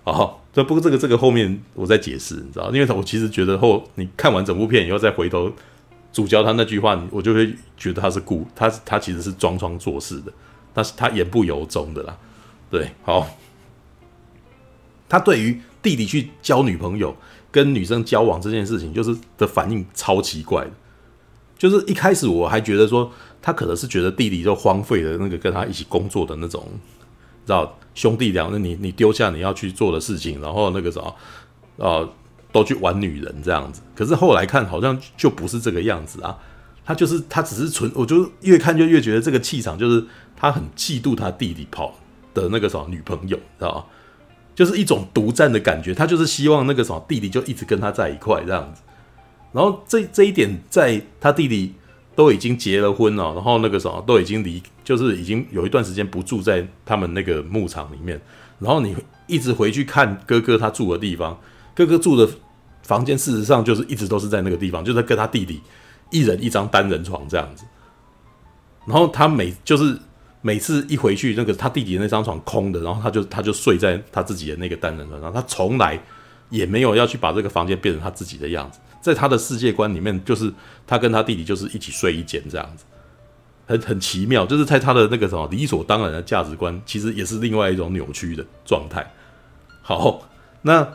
哦，这不过这个这个后面我再解释，你知道，因为我其实觉得后你看完整部片以后再回头主角他那句话，我就会觉得他是故他他其实是装装作势的，但是他言不由衷的啦。对，好，他对于弟弟去交女朋友跟女生交往这件事情，就是的反应超奇怪的，就是一开始我还觉得说他可能是觉得弟弟就荒废了那个跟他一起工作的那种，知道。兄弟俩，那你你丢下你要去做的事情，然后那个什么，呃，都去玩女人这样子。可是后来看好像就不是这个样子啊，他就是他只是纯，我就越看就越觉得这个气场就是他很嫉妒他弟弟跑的那个什么女朋友，知道吗？就是一种独占的感觉，他就是希望那个什么弟弟就一直跟他在一块这样子。然后这这一点在他弟弟。都已经结了婚了，然后那个什么都已经离，就是已经有一段时间不住在他们那个牧场里面。然后你一直回去看哥哥他住的地方，哥哥住的房间事实上就是一直都是在那个地方，就在跟他弟弟一人一张单人床这样子。然后他每就是每次一回去，那个他弟弟那张床空的，然后他就他就睡在他自己的那个单人床上，他从来也没有要去把这个房间变成他自己的样子。在他的世界观里面，就是他跟他弟弟就是一起睡一间这样子，很很奇妙。就是在他的那个什么理所当然的价值观，其实也是另外一种扭曲的状态。好，那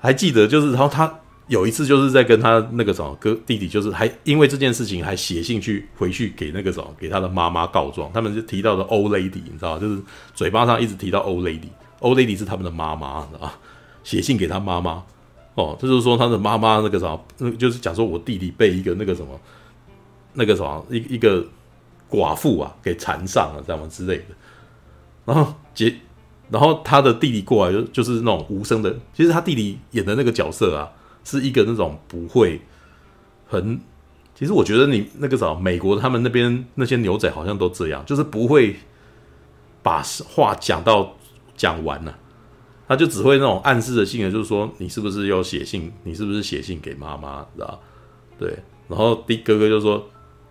还记得就是，然后他有一次就是在跟他那个什么哥弟弟，就是还因为这件事情还写信去回去给那个什么给他的妈妈告状。他们就提到的 old lady，你知道就是嘴巴上一直提到 old lady，old lady 是他们的妈妈，知道？写信给他妈妈。哦，就是说他的妈妈那个什么，就是讲说我弟弟被一个那个什么，那个什么一一个寡妇啊给缠上了，这样之类的。然后结，然后他的弟弟过来就就是那种无声的。其实他弟弟演的那个角色啊，是一个那种不会很。其实我觉得你那个什么，美国他们那边那些牛仔好像都这样，就是不会把话讲到讲完了。他就只会那种暗示的性格，就是说你是不是有写信？你是不是写信给妈妈？知道？对。然后弟哥哥就说：“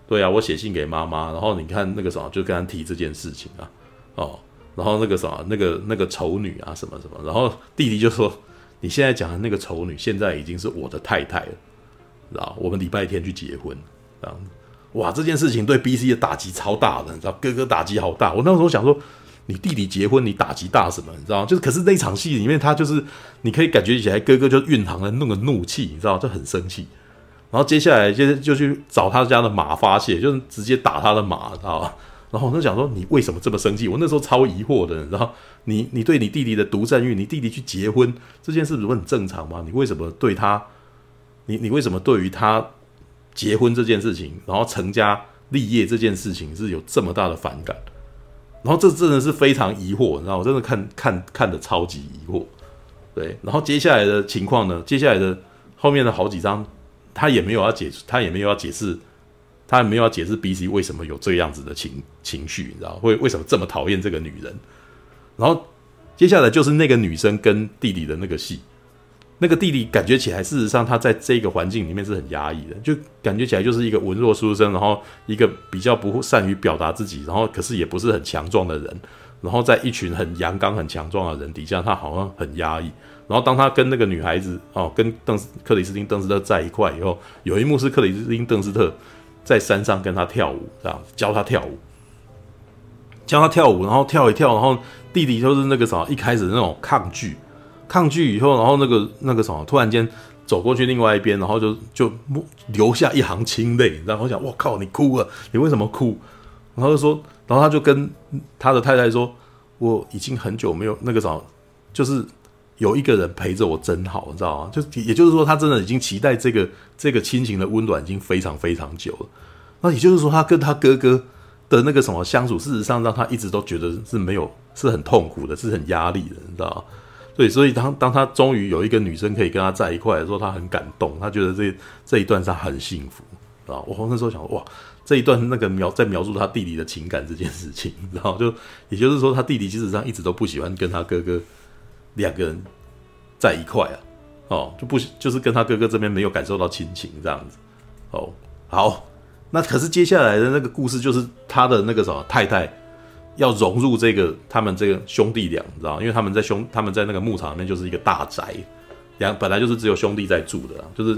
对啊，我写信给妈妈。”然后你看那个什么，就跟他提这件事情啊，哦。然后那个什么，那个那个丑女啊，什么什么。然后弟弟就说：“你现在讲的那个丑女，现在已经是我的太太了，知道？我们礼拜天去结婚，这样。哇，这件事情对 BC 的打击超大的，你知道？哥哥打击好大。我那时候想说。你弟弟结婚，你打击大什么？你知道？就是，可是那场戏里面，他就是你可以感觉起来，哥哥就蕴藏了那个怒气，你知道，就很生气。然后接下来就就去找他家的马发泄，就是直接打他的马，知道吧？然后我就想说，你为什么这么生气？我那时候超疑惑的，你知道？你你对你弟弟的独占欲，你弟弟去结婚这件事，不是很正常吗？你为什么对他，你你为什么对于他结婚这件事情，然后成家立业这件事情，是有这么大的反感？然后这真的是非常疑惑，你知道，我真的看看看的超级疑惑，对。然后接下来的情况呢？接下来的后面的好几张，他也没有要解，他也没有要解释，他也没有要解释 BC 为什么有这样子的情情绪，你知道，会为什么这么讨厌这个女人？然后接下来就是那个女生跟弟弟的那个戏。那个弟弟感觉起来，事实上他在这个环境里面是很压抑的，就感觉起来就是一个文弱书生，然后一个比较不善于表达自己，然后可是也不是很强壮的人，然后在一群很阳刚、很强壮的人底下，他好像很压抑。然后当他跟那个女孩子哦，跟邓斯克里斯汀邓斯特在一块以后，有一幕是克里斯汀邓斯特在山上跟他跳舞，这样教他跳舞，教他跳舞，然后跳一跳，然后弟弟就是那个啥，一开始那种抗拒。抗拒以后，然后那个那个什么，突然间走过去另外一边，然后就就流下一行清泪。然后想，我靠，你哭了，你为什么哭？然后就说，然后他就跟他的太太说，我已经很久没有那个什么，就是有一个人陪着我真好，你知道吗？就也就是说，他真的已经期待这个这个亲情的温暖已经非常非常久了。那也就是说，他跟他哥哥的那个什么相处，事实上让他一直都觉得是没有，是很痛苦的，是很压力的，你知道吗？对，所以当当他终于有一个女生可以跟他在一块的时候，他很感动，他觉得这这一段是他很幸福啊。我那时候想，哇，这一段那个描在描述他弟弟的情感这件事情，然后就也就是说，他弟弟其实上一直都不喜欢跟他哥哥两个人在一块啊，哦，就不就是跟他哥哥这边没有感受到亲情这样子。哦，好，那可是接下来的那个故事就是他的那个什么太太。要融入这个他们这个兄弟俩，你知道？因为他们在兄他们在那个牧场里面就是一个大宅，两本来就是只有兄弟在住的，就是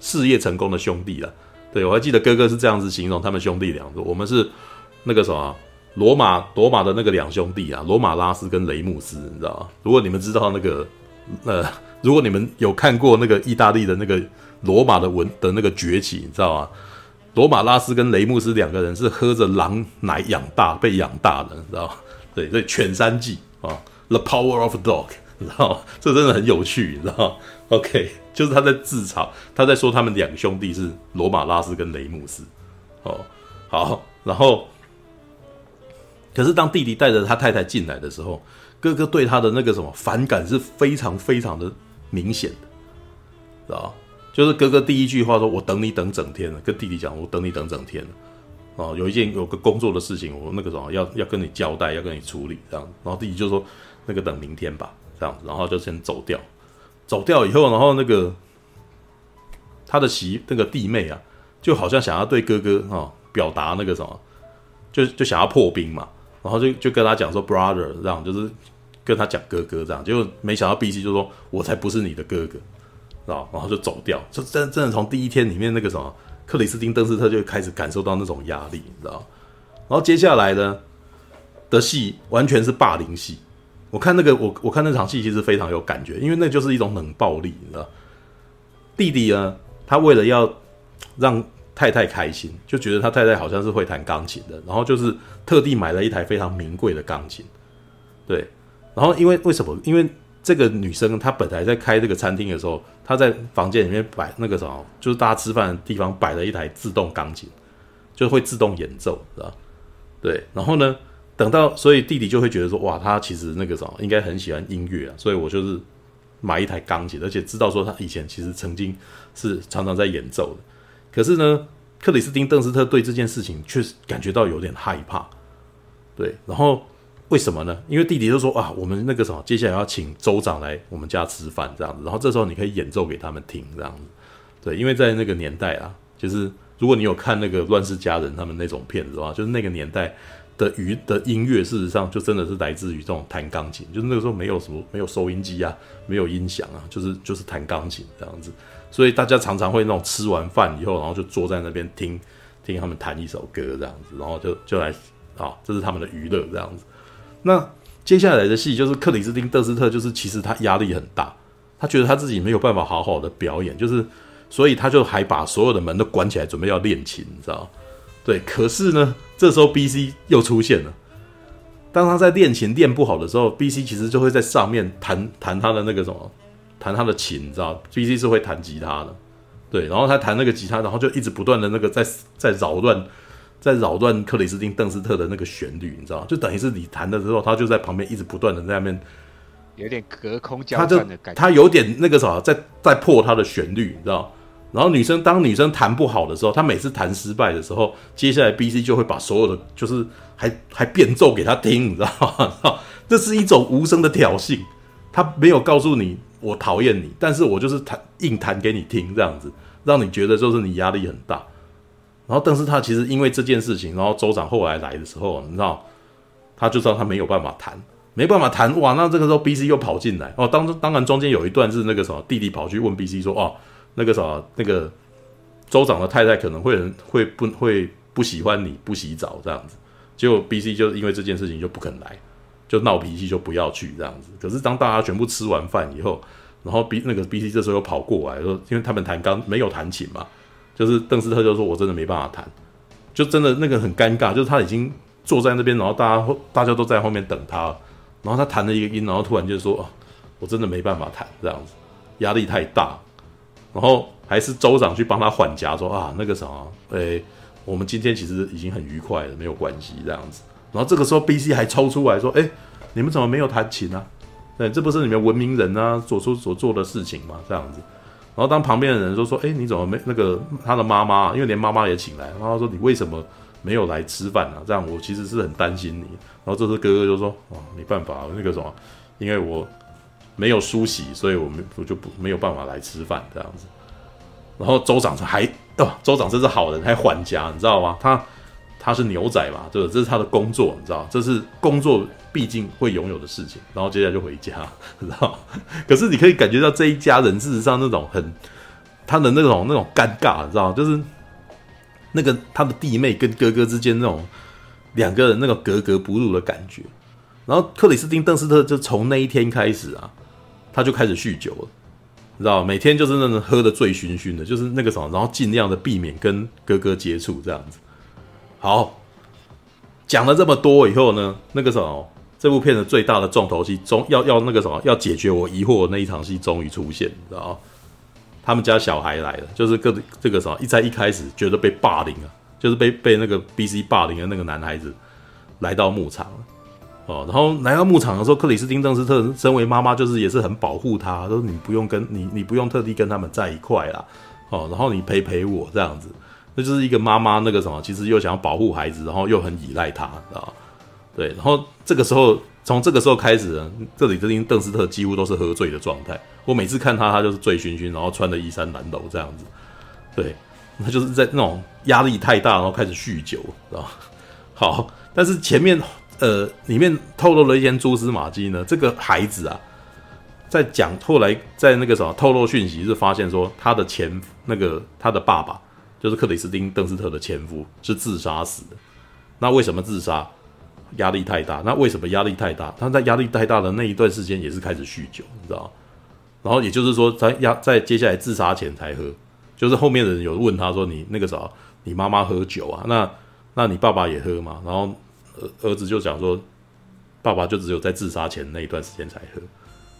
事业成功的兄弟了。对，我还记得哥哥是这样子形容他们兄弟俩说：“我们是那个什么罗马罗马的那个两兄弟啊，罗马拉斯跟雷姆斯，你知道吗？如果你们知道那个呃，如果你们有看过那个意大利的那个罗马的文的那个崛起，你知道吗？”罗马拉斯跟雷穆斯两个人是喝着狼奶养大、被养大的，你知道吗？对，所以犬山记啊，The Power of Dog，你知道吗？这真的很有趣，你知道吗？OK，就是他在自嘲，他在说他们两兄弟是罗马拉斯跟雷穆斯。哦，好，然后，可是当弟弟带着他太太进来的时候，哥哥对他的那个什么反感是非常非常的明显的，知道吗？就是哥哥第一句话说：“我等你等整天了。”跟弟弟讲：“我等你等整天了。”哦，有一件有个工作的事情，我那个什么要要跟你交代，要跟你处理这样。然后弟弟就说：“那个等明天吧。”这样，然后就先走掉。走掉以后，然后那个他的媳那个弟妹啊，就好像想要对哥哥啊、哦、表达那个什么，就就想要破冰嘛。然后就就跟他讲说：“brother，这样就是跟他讲哥哥这样。”结果没想到 BC 就说：“我才不是你的哥哥。”然后就走掉，就真真的从第一天里面那个什么克里斯汀邓斯特就开始感受到那种压力，你知道？然后接下来呢的戏完全是霸凌戏。我看那个我我看那场戏其实非常有感觉，因为那就是一种冷暴力，你知道？弟弟呢，他为了要让太太开心，就觉得他太太好像是会弹钢琴的，然后就是特地买了一台非常名贵的钢琴。对，然后因为为什么？因为这个女生她本来在开这个餐厅的时候。她在房间里面摆那个什么，就是大家吃饭的地方摆了一台自动钢琴，就会自动演奏，知道？对，然后呢，等到所以弟弟就会觉得说，哇，他其实那个什么应该很喜欢音乐啊，所以我就是买一台钢琴，而且知道说他以前其实曾经是常常在演奏的。可是呢，克里斯汀邓斯特对这件事情确实感觉到有点害怕，对，然后。为什么呢？因为弟弟就说啊，我们那个什么，接下来要请州长来我们家吃饭这样子，然后这时候你可以演奏给他们听这样子，对，因为在那个年代啊，就是如果你有看那个《乱世佳人》他们那种片子的话，就是那个年代的娱的音乐，事实上就真的是来自于这种弹钢琴，就是那个时候没有什么没有收音机啊，没有音响啊，就是就是弹钢琴这样子，所以大家常常会那种吃完饭以后，然后就坐在那边听听他们弹一首歌这样子，然后就就来啊，这是他们的娱乐这样子。那接下来的戏就是克里斯汀·德斯特，就是其实他压力很大，他觉得他自己没有办法好好的表演，就是所以他就还把所有的门都关起来，准备要练琴，你知道？对，可是呢，这时候 BC 又出现了。当他在练琴练不好的时候，BC 其实就会在上面弹弹他的那个什么，弹他的琴，你知道？BC 是会弹吉他的，对，然后他弹那个吉他，然后就一直不断的那个在在扰乱。在扰乱克里斯汀·邓斯特的那个旋律，你知道，就等于是你弹的时候，他就在旁边一直不断的在那边，有点隔空交战的感觉。他有点那个啥，在在破他的旋律，你知道。然后女生当女生弹不好的时候，她每次弹失败的时候，接下来 BC 就会把所有的就是还还变奏给他听，你知道吗？这是一种无声的挑衅。他没有告诉你我讨厌你，但是我就是弹硬弹给你听，这样子让你觉得就是你压力很大。然后，但是他其实因为这件事情，然后州长后来来的时候，你知道，他就知道他没有办法谈，没办法谈，哇！那这个时候 BC 又跑进来哦，当当然中间有一段是那个什么弟弟跑去问 BC 说，哦，那个什么那个州长的太太可能会会不会不喜欢你不洗澡这样子，结果 BC 就因为这件事情就不肯来，就闹脾气就不要去这样子。可是当大家全部吃完饭以后，然后 B 那个 BC 这时候又跑过来说，因为他们弹钢没有弹琴嘛。就是邓斯特就说：“我真的没办法弹，就真的那个很尴尬。就是他已经坐在那边，然后大家大家都在后面等他，然后他弹了一个音，然后突然就说：‘哦，我真的没办法弹，这样子压力太大。’然后还是州长去帮他缓颊，说：‘啊，那个什么，诶，我们今天其实已经很愉快了，没有关系，这样子。’然后这个时候，BC 还抽出来说：‘诶，你们怎么没有弹琴呢？对，这不是你们文明人啊所说所做的事情吗？这样子。然后当旁边的人说说，哎，你怎么没那个他的妈妈？因为连妈妈也请来，妈妈说你为什么没有来吃饭呢、这样我其实是很担心你。然后这时哥哥就说，哦，没办法，那个什么，因为我没有梳洗，所以我们我就不没有办法来吃饭这样子。然后州长还哦，州长真是好人，还还家，你知道吗？他他是牛仔嘛，对，这是他的工作，你知道，这是工作毕竟会拥有的事情。然后接下来就回家，你知道。可是你可以感觉到这一家人事实上那种很他的那种那种尴尬，你知道，就是那个他的弟妹跟哥哥之间那种两个人那个格格不入的感觉。然后克里斯汀邓斯特就从那一天开始啊，他就开始酗酒了。知道每天就是那种喝的醉醺醺的，就是那个什么，然后尽量的避免跟哥哥接触这样子。好，讲了这么多以后呢，那个什么，这部片的最大的重头戏，终要要那个什么，要解决我疑惑的那一场戏终于出现，你知道？他们家小孩来了，就是个这个什么，一在一开始觉得被霸凌啊，就是被被那个 BC 霸凌的那个男孩子来到牧场。哦，然后来到牧场的时候，克里斯汀邓斯特身为妈妈，就是也是很保护他，说你不用跟你，你不用特地跟他们在一块啦。哦，然后你陪陪我这样子，那就是一个妈妈那个什么，其实又想要保护孩子，然后又很依赖他，知道对，然后这个时候，从这个时候开始呢，克里斯汀邓斯特几乎都是喝醉的状态。我每次看他，他就是醉醺醺，然后穿的衣衫褴褛这样子。对，他就是在那种压力太大，然后开始酗酒，知道好，但是前面。呃，里面透露了一些蛛丝马迹呢。这个孩子啊，在讲后来在那个什么透露讯息，是发现说他的前那个他的爸爸就是克里斯汀邓斯特的前夫是自杀死的。那为什么自杀？压力太大。那为什么压力太大？他在压力太大的那一段时间也是开始酗酒，你知道？然后也就是说，在压在接下来自杀前才喝。就是后面的人有问他说：“你那个时候你妈妈喝酒啊？那那你爸爸也喝吗？”然后。儿子就讲说，爸爸就只有在自杀前那一段时间才喝，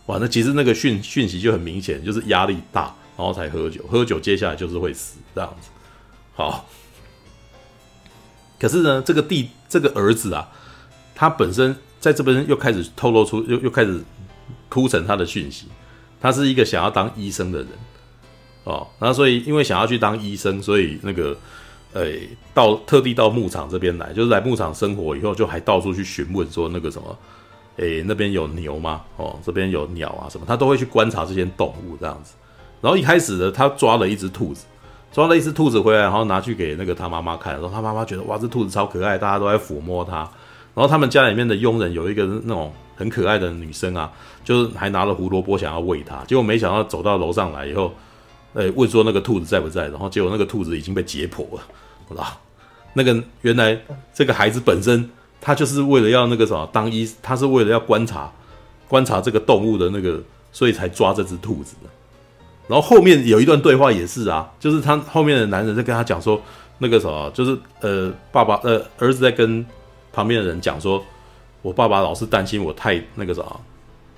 哇，那其实那个讯讯息就很明显，就是压力大，然后才喝酒，喝酒接下来就是会死这样子。好，可是呢，这个弟这个儿子啊，他本身在这边又开始透露出，又又开始铺陈他的讯息，他是一个想要当医生的人哦，那所以因为想要去当医生，所以那个。诶，到特地到牧场这边来，就是来牧场生活以后，就还到处去询问说那个什么，诶，那边有牛吗？哦，这边有鸟啊什么，他都会去观察这些动物这样子。然后一开始呢，他抓了一只兔子，抓了一只兔子回来，然后拿去给那个他妈妈看，然后他妈妈觉得哇，这兔子超可爱，大家都在抚摸它。然后他们家里面的佣人有一个那种很可爱的女生啊，就是还拿了胡萝卜想要喂它，结果没想到走到楼上来以后，诶，问说那个兔子在不在，然后结果那个兔子已经被解剖了。啊，那个原来这个孩子本身，他就是为了要那个什么当医，他是为了要观察观察这个动物的那个，所以才抓这只兔子的。然后后面有一段对话也是啊，就是他后面的男人在跟他讲说，那个什么，就是呃爸爸呃儿子在跟旁边的人讲说，我爸爸老是担心我太那个什么，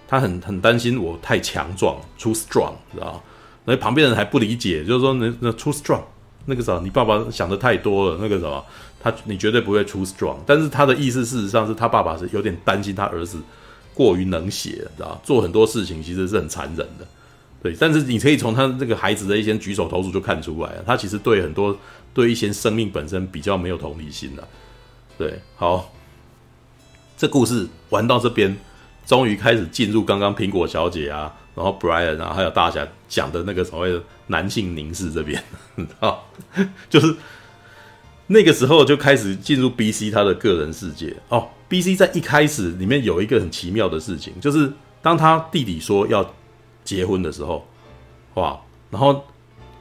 他很很担心我太强壮，too strong，知道吗？那旁边人还不理解，就是说那那 too strong。那个啥，你爸爸想的太多了。那个什么，他你绝对不会出 strong，但是他的意思事实上是他爸爸是有点担心他儿子过于冷血，知道做很多事情其实是很残忍的，对。但是你可以从他这个孩子的一些举手投足就看出来了，他其实对很多对一些生命本身比较没有同理心的。对，好，这故事玩到这边，终于开始进入刚刚苹果小姐啊。然后 Brian 啊，还有大侠讲的那个所谓的男性凝视这边，啊，就是那个时候就开始进入 BC 他的个人世界哦。BC 在一开始里面有一个很奇妙的事情，就是当他弟弟说要结婚的时候，哇，然后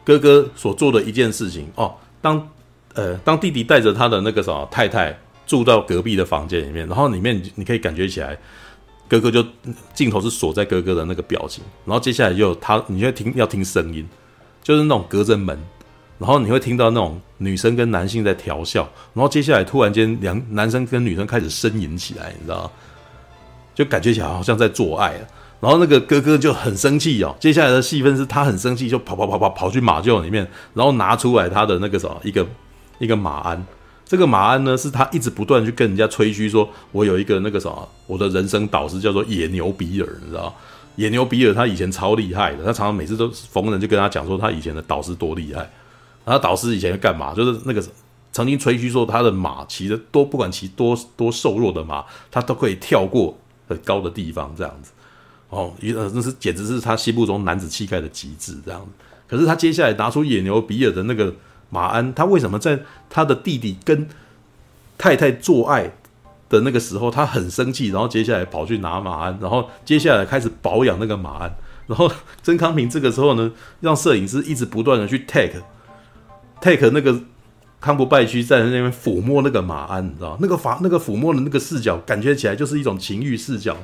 哥哥所做的一件事情哦，当呃当弟弟带着他的那个什么太太住到隔壁的房间里面，然后里面你可以感觉起来。哥哥就镜头是锁在哥哥的那个表情，然后接下来就他，你会听要听声音，就是那种隔着门，然后你会听到那种女生跟男性在调笑，然后接下来突然间两男生跟女生开始呻吟起来，你知道吗？就感觉起来好像在做爱啊。然后那个哥哥就很生气哦，接下来的戏份是他很生气，就跑跑跑跑跑去马厩里面，然后拿出来他的那个什么一个一个马鞍，这个马鞍呢，是他一直不断去跟人家吹嘘说，我有一个那个什么，我的人生导师叫做野牛比尔，你知道？野牛比尔他以前超厉害的，他常常每次都逢人就跟他讲说他以前的导师多厉害。然后导师以前干嘛？就是那个曾经吹嘘说他的马骑的多，不管骑多多瘦弱的马，他都可以跳过很高的地方，这样子。哦，那是简直是他心目中男子气概的极致，这样。可是他接下来拿出野牛比尔的那个马鞍，他为什么在他的弟弟跟太太做爱的那个时候，他很生气，然后接下来跑去拿马鞍，然后接下来开始保养那个马鞍，然后 曾康平这个时候呢，让摄影师一直不断的去 take take 那个康伯拜区在那边抚摸那个马鞍，你知道那个法那个抚摸的那个视角，感觉起来就是一种情欲视角。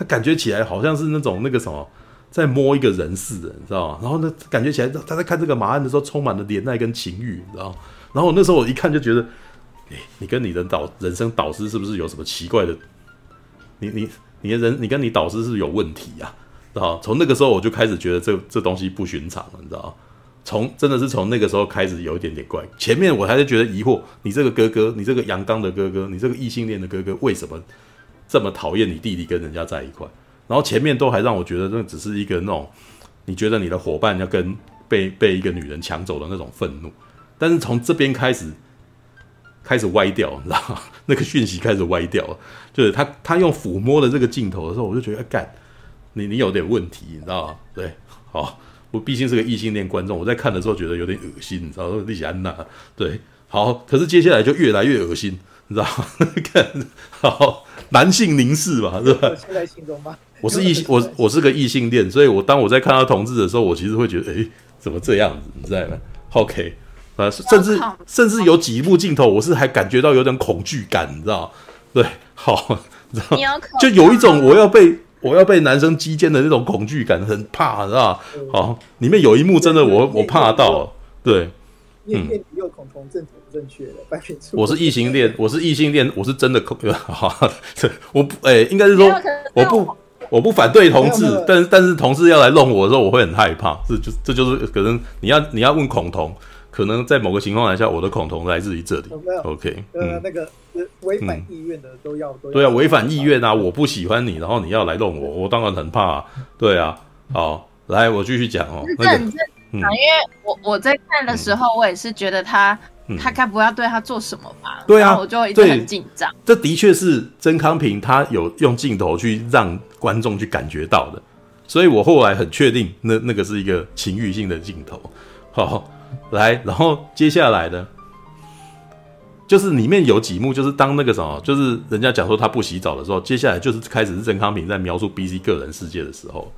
他感觉起来好像是那种那个什么，在摸一个人似的，你知道吗？然后呢，感觉起来他在看这个马鞍的时候，充满了怜爱跟情欲，你知道？然后那时候我一看就觉得，哎，你跟你的导人生导师是不是有什么奇怪的？你你你的人，你跟你导师是不是有问题呀？知道？从那个时候我就开始觉得这这东西不寻常了，你知道？从真的是从那个时候开始有一点点怪。前面我还是觉得疑惑，你这个哥哥，你这个阳刚的哥哥，你这个异性恋的哥哥，为什么？这么讨厌你弟弟跟人家在一块，然后前面都还让我觉得那只是一个那种，你觉得你的伙伴要跟被被一个女人抢走的那种愤怒，但是从这边开始开始歪掉，你知道吗？那个讯息开始歪掉了，就是他他用抚摸的这个镜头的时候，我就觉得干，你你有点问题，你知道吗？对，好，我毕竟是个异性恋观众，我在看的时候觉得有点恶心，你知道吗？莉莉安娜，对，好，可是接下来就越来越恶心，你知道吗？看，好。男性凝视嘛，是吧？现在心中吧。我是异性，我我是个异性恋，所以我当我在看到同志的时候，我其实会觉得，哎，怎么这样子？你知道吗？OK，啊，甚至甚至有几部镜头，我是还感觉到有点恐惧感，你知道？对，好，你知道，就有一种我要被我要被男生击奸的那种恐惧感，很怕，知道？好，里面有一幕真的我我怕到，对，嗯，又恐同正。正确的，我是异性恋，我是异性恋，我是真的恐，好，我不，哎、欸，应该是说，我不，我不反对同志，但是但是同志要来弄我的时候，我会很害怕，这就这就是可能你要你要问恐同，可能在某个情况下，我的恐同来自于这里，OK，嗯，那个违反意愿的都要，都要对啊，违反意愿啊，我不喜欢你，然后你要来弄我，我当然很怕、啊，对啊，好，来，我继续讲哦，那个，嗯，因为我我在看的时候，我也是觉得他。他该不会要对他做什么吧？对啊，我就一直很紧张。这的确是曾康平他有用镜头去让观众去感觉到的，所以我后来很确定那那个是一个情欲性的镜头。好，来，然后接下来呢，就是里面有几幕，就是当那个什么，就是人家讲说他不洗澡的时候，接下来就是开始是曾康平在描述 BC 个人世界的时候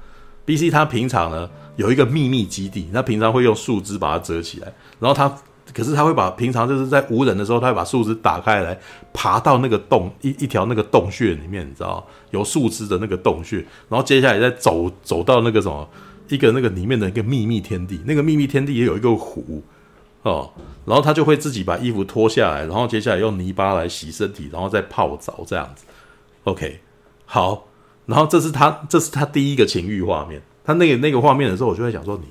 ，BC 他平常呢有一个秘密基地，他平常会用树枝把它遮起来，然后他。可是他会把平常就是在无人的时候，他会把树枝打开来，爬到那个洞一一条那个洞穴里面，你知道有树枝的那个洞穴，然后接下来再走走到那个什么一个那个里面的一个秘密天地，那个秘密天地也有一个湖哦，然后他就会自己把衣服脱下来，然后接下来用泥巴来洗身体，然后再泡澡这样子。OK，好，然后这是他这是他第一个情欲画面，他那个那个画面的时候，我就会想说你。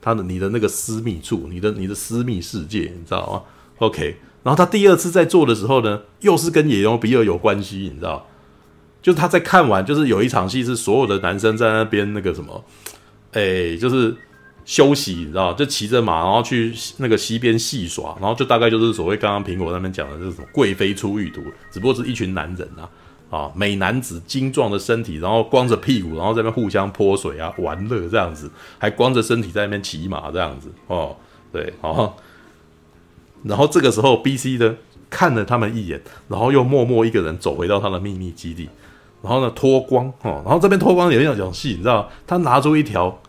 他的你的那个私密处，你的你的私密世界，你知道吗？OK，然后他第二次在做的时候呢，又是跟野牛比尔有关系，你知道？就是他在看完，就是有一场戏是所有的男生在那边那个什么，哎，就是休息，你知道？就骑着马，然后去那个溪边戏耍，然后就大概就是所谓刚刚苹果那边讲的，就是什么贵妃出浴图，只不过是一群男人啊。啊，美男子精壮的身体，然后光着屁股，然后在那边互相泼水啊，玩乐这样子，还光着身体在那边骑马这样子哦，对，哦，然后这个时候 BC 呢看了他们一眼，然后又默默一个人走回到他的秘密基地，然后呢脱光哦，然后这边脱光有一场戏，你知道，他拿出一条，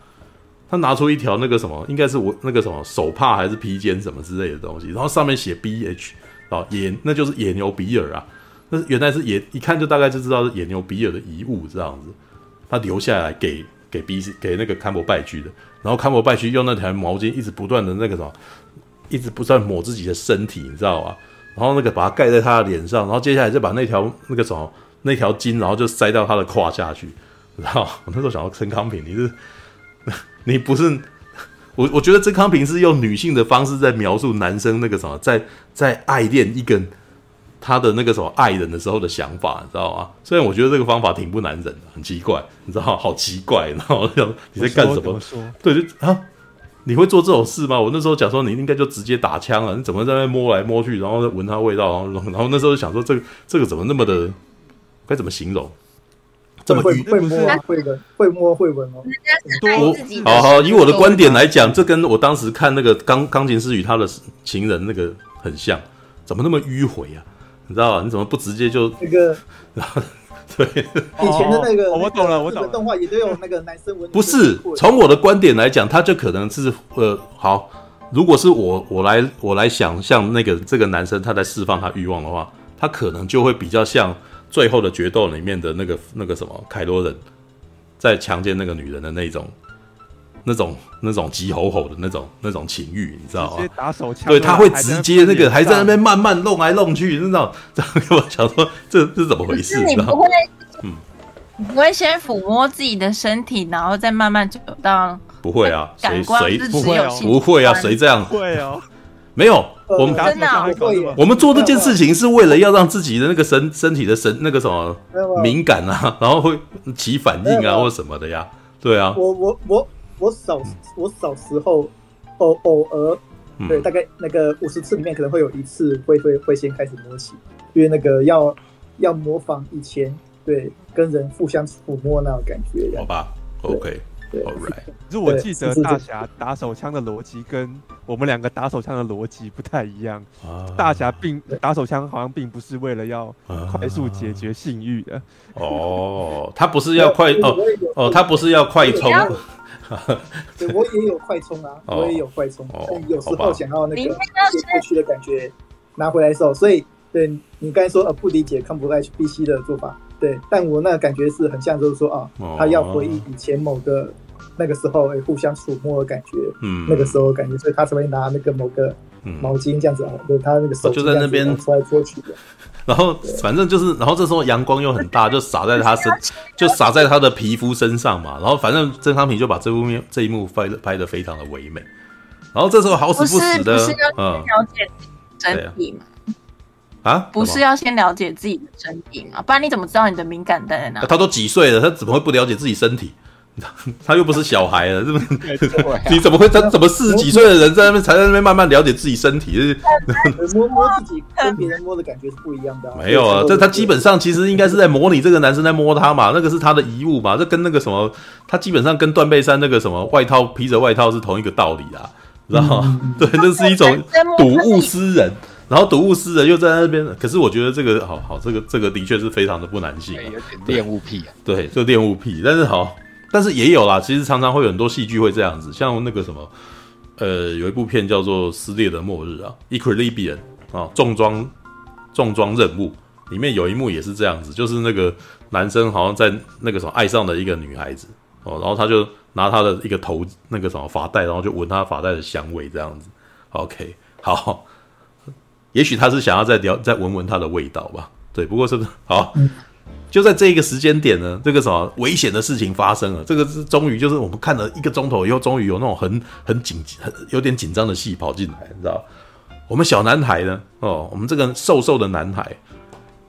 他拿出一条那个什么，应该是我那个什么手帕还是披肩什么之类的东西，然后上面写 BH 啊，野那就是野牛比尔啊。那原来是野，一看就大概就知道是野牛比尔的遗物这样子，他留下来给给 B 给那个坎伯拜居的，然后坎伯拜居用那条毛巾一直不断的那个什么，一直不断抹自己的身体，你知道吧？然后那个把它盖在他的脸上，然后接下来就把那条那个什么那条巾，然后就塞到他的胯下去，然后？我那时候想到陈康平，你是 你不是我我觉得曾康平是用女性的方式在描述男生那个什么，在在爱恋一个他的那个什么爱人的时候的想法，你知道吗？虽然我觉得这个方法挺不男人的，很奇怪，你知道，好奇怪，然后 你在干什么？对，就啊，你会做这种事吗？我那时候讲说，你应该就直接打枪了，你怎么在那摸来摸去，然后闻他味道，然后然后那时候就想说，这个这个怎么那么的，该怎么形容？这么会会摸会闻会摸会闻哦。我好好以我的观点来讲，这跟我当时看那个钢钢琴师与他的情人那个很像，怎么那么迂回啊？你知道吧？你怎么不直接就那个？对，以前的那个我懂了，我懂了。动画也都有那个男生文。不是，从我的观点来讲，他就可能是呃，好，如果是我我来我来想象那个这个男生他在释放他欲望的话，他可能就会比较像。最后的决斗里面的那个那个什么凯罗人，在强奸那个女人的那种、那种、那种急吼吼的那种、那种情欲，你知道吗？直接打手枪，对，他会直接那个还在那边慢慢弄来弄去，那种。这样我想说，这这是怎么回事？你不会，嗯，你不会先抚摸自己的身体，然后再慢慢走到？不会啊，谁谁不会？不会啊，谁这样？会哦。没有，我们真的我们做这件事情是为了要让自己的那个身身体的神那个什么敏感啊，然后会起反应啊或什么的呀，对啊。我我我我小我小时候偶偶尔对，大概那个五十次里面可能会有一次会会会先开始摸起，因为那个要要模仿以前对跟人互相抚摸那种感觉。好吧，OK。Alright，可 是我记得大侠打手枪的逻辑跟我们两个打手枪的逻辑不太一样。大侠并打手枪好像并不是为了要快速解决性欲的。哦，他不是要快哦哦，他不是要快充。对，我也有快充啊，我也有快充，但有时候想要那个过去的感觉拿回来的时候，所以对你刚才说呃不理解康普 HBC 的做法，对，但我那个感觉是很像，就是说啊，他要回忆以前某个。那个时候会互相触摸的感觉，嗯，那个时候感觉，所以他才会拿那个某个毛巾这样子啊，对，他那个手就在那边搓来搓去的。然后反正就是，然后这时候阳光又很大，就洒在他身，就洒在他的皮肤身上嘛。然后反正曾康平就把这部面这一幕拍的拍的非常的唯美。然后这时候好死不死的，嗯，了解身体嘛？啊，不是要先了解自己的身体嘛？不然你怎么知道你的敏感带在哪？他都几岁了，他怎么会不了解自己身体？他又不是小孩了，是不是？你怎么会？他怎么四十几岁的人在那边才在那边慢慢了解自己身体？摸摸自己跟别人摸的感觉是不一样的。没有啊，这他基本上其实应该是在模拟这个男生在摸他嘛，那个是他的遗物嘛，这跟那个什么，他基本上跟断背山那个什么外套披着外套是同一个道理啦，知道吗？对，这是一种睹物思人，然后睹物思人又在那边。可是我觉得这个好好，这个这个的确是非常的不男性，有点恋物癖。啊对，就恋物癖，但是好。但是也有啦，其实常常会有很多戏剧会这样子，像那个什么，呃，有一部片叫做《撕裂的末日》啊，《Equilibrium》啊，重装重装任务里面有一幕也是这样子，就是那个男生好像在那个什么爱上了一个女孩子哦，然后他就拿他的一个头那个什么发带，然后就闻他发带的香味这样子。OK，好，也许他是想要再聊再闻闻他的味道吧。对，不过是不是好？就在这一个时间点呢，这个什么危险的事情发生了。这个是终于就是我们看了一个钟头以后，终于有那种很很紧、很有点紧张的戏跑进来，你知道？我们小男孩呢？哦，我们这个瘦瘦的男孩，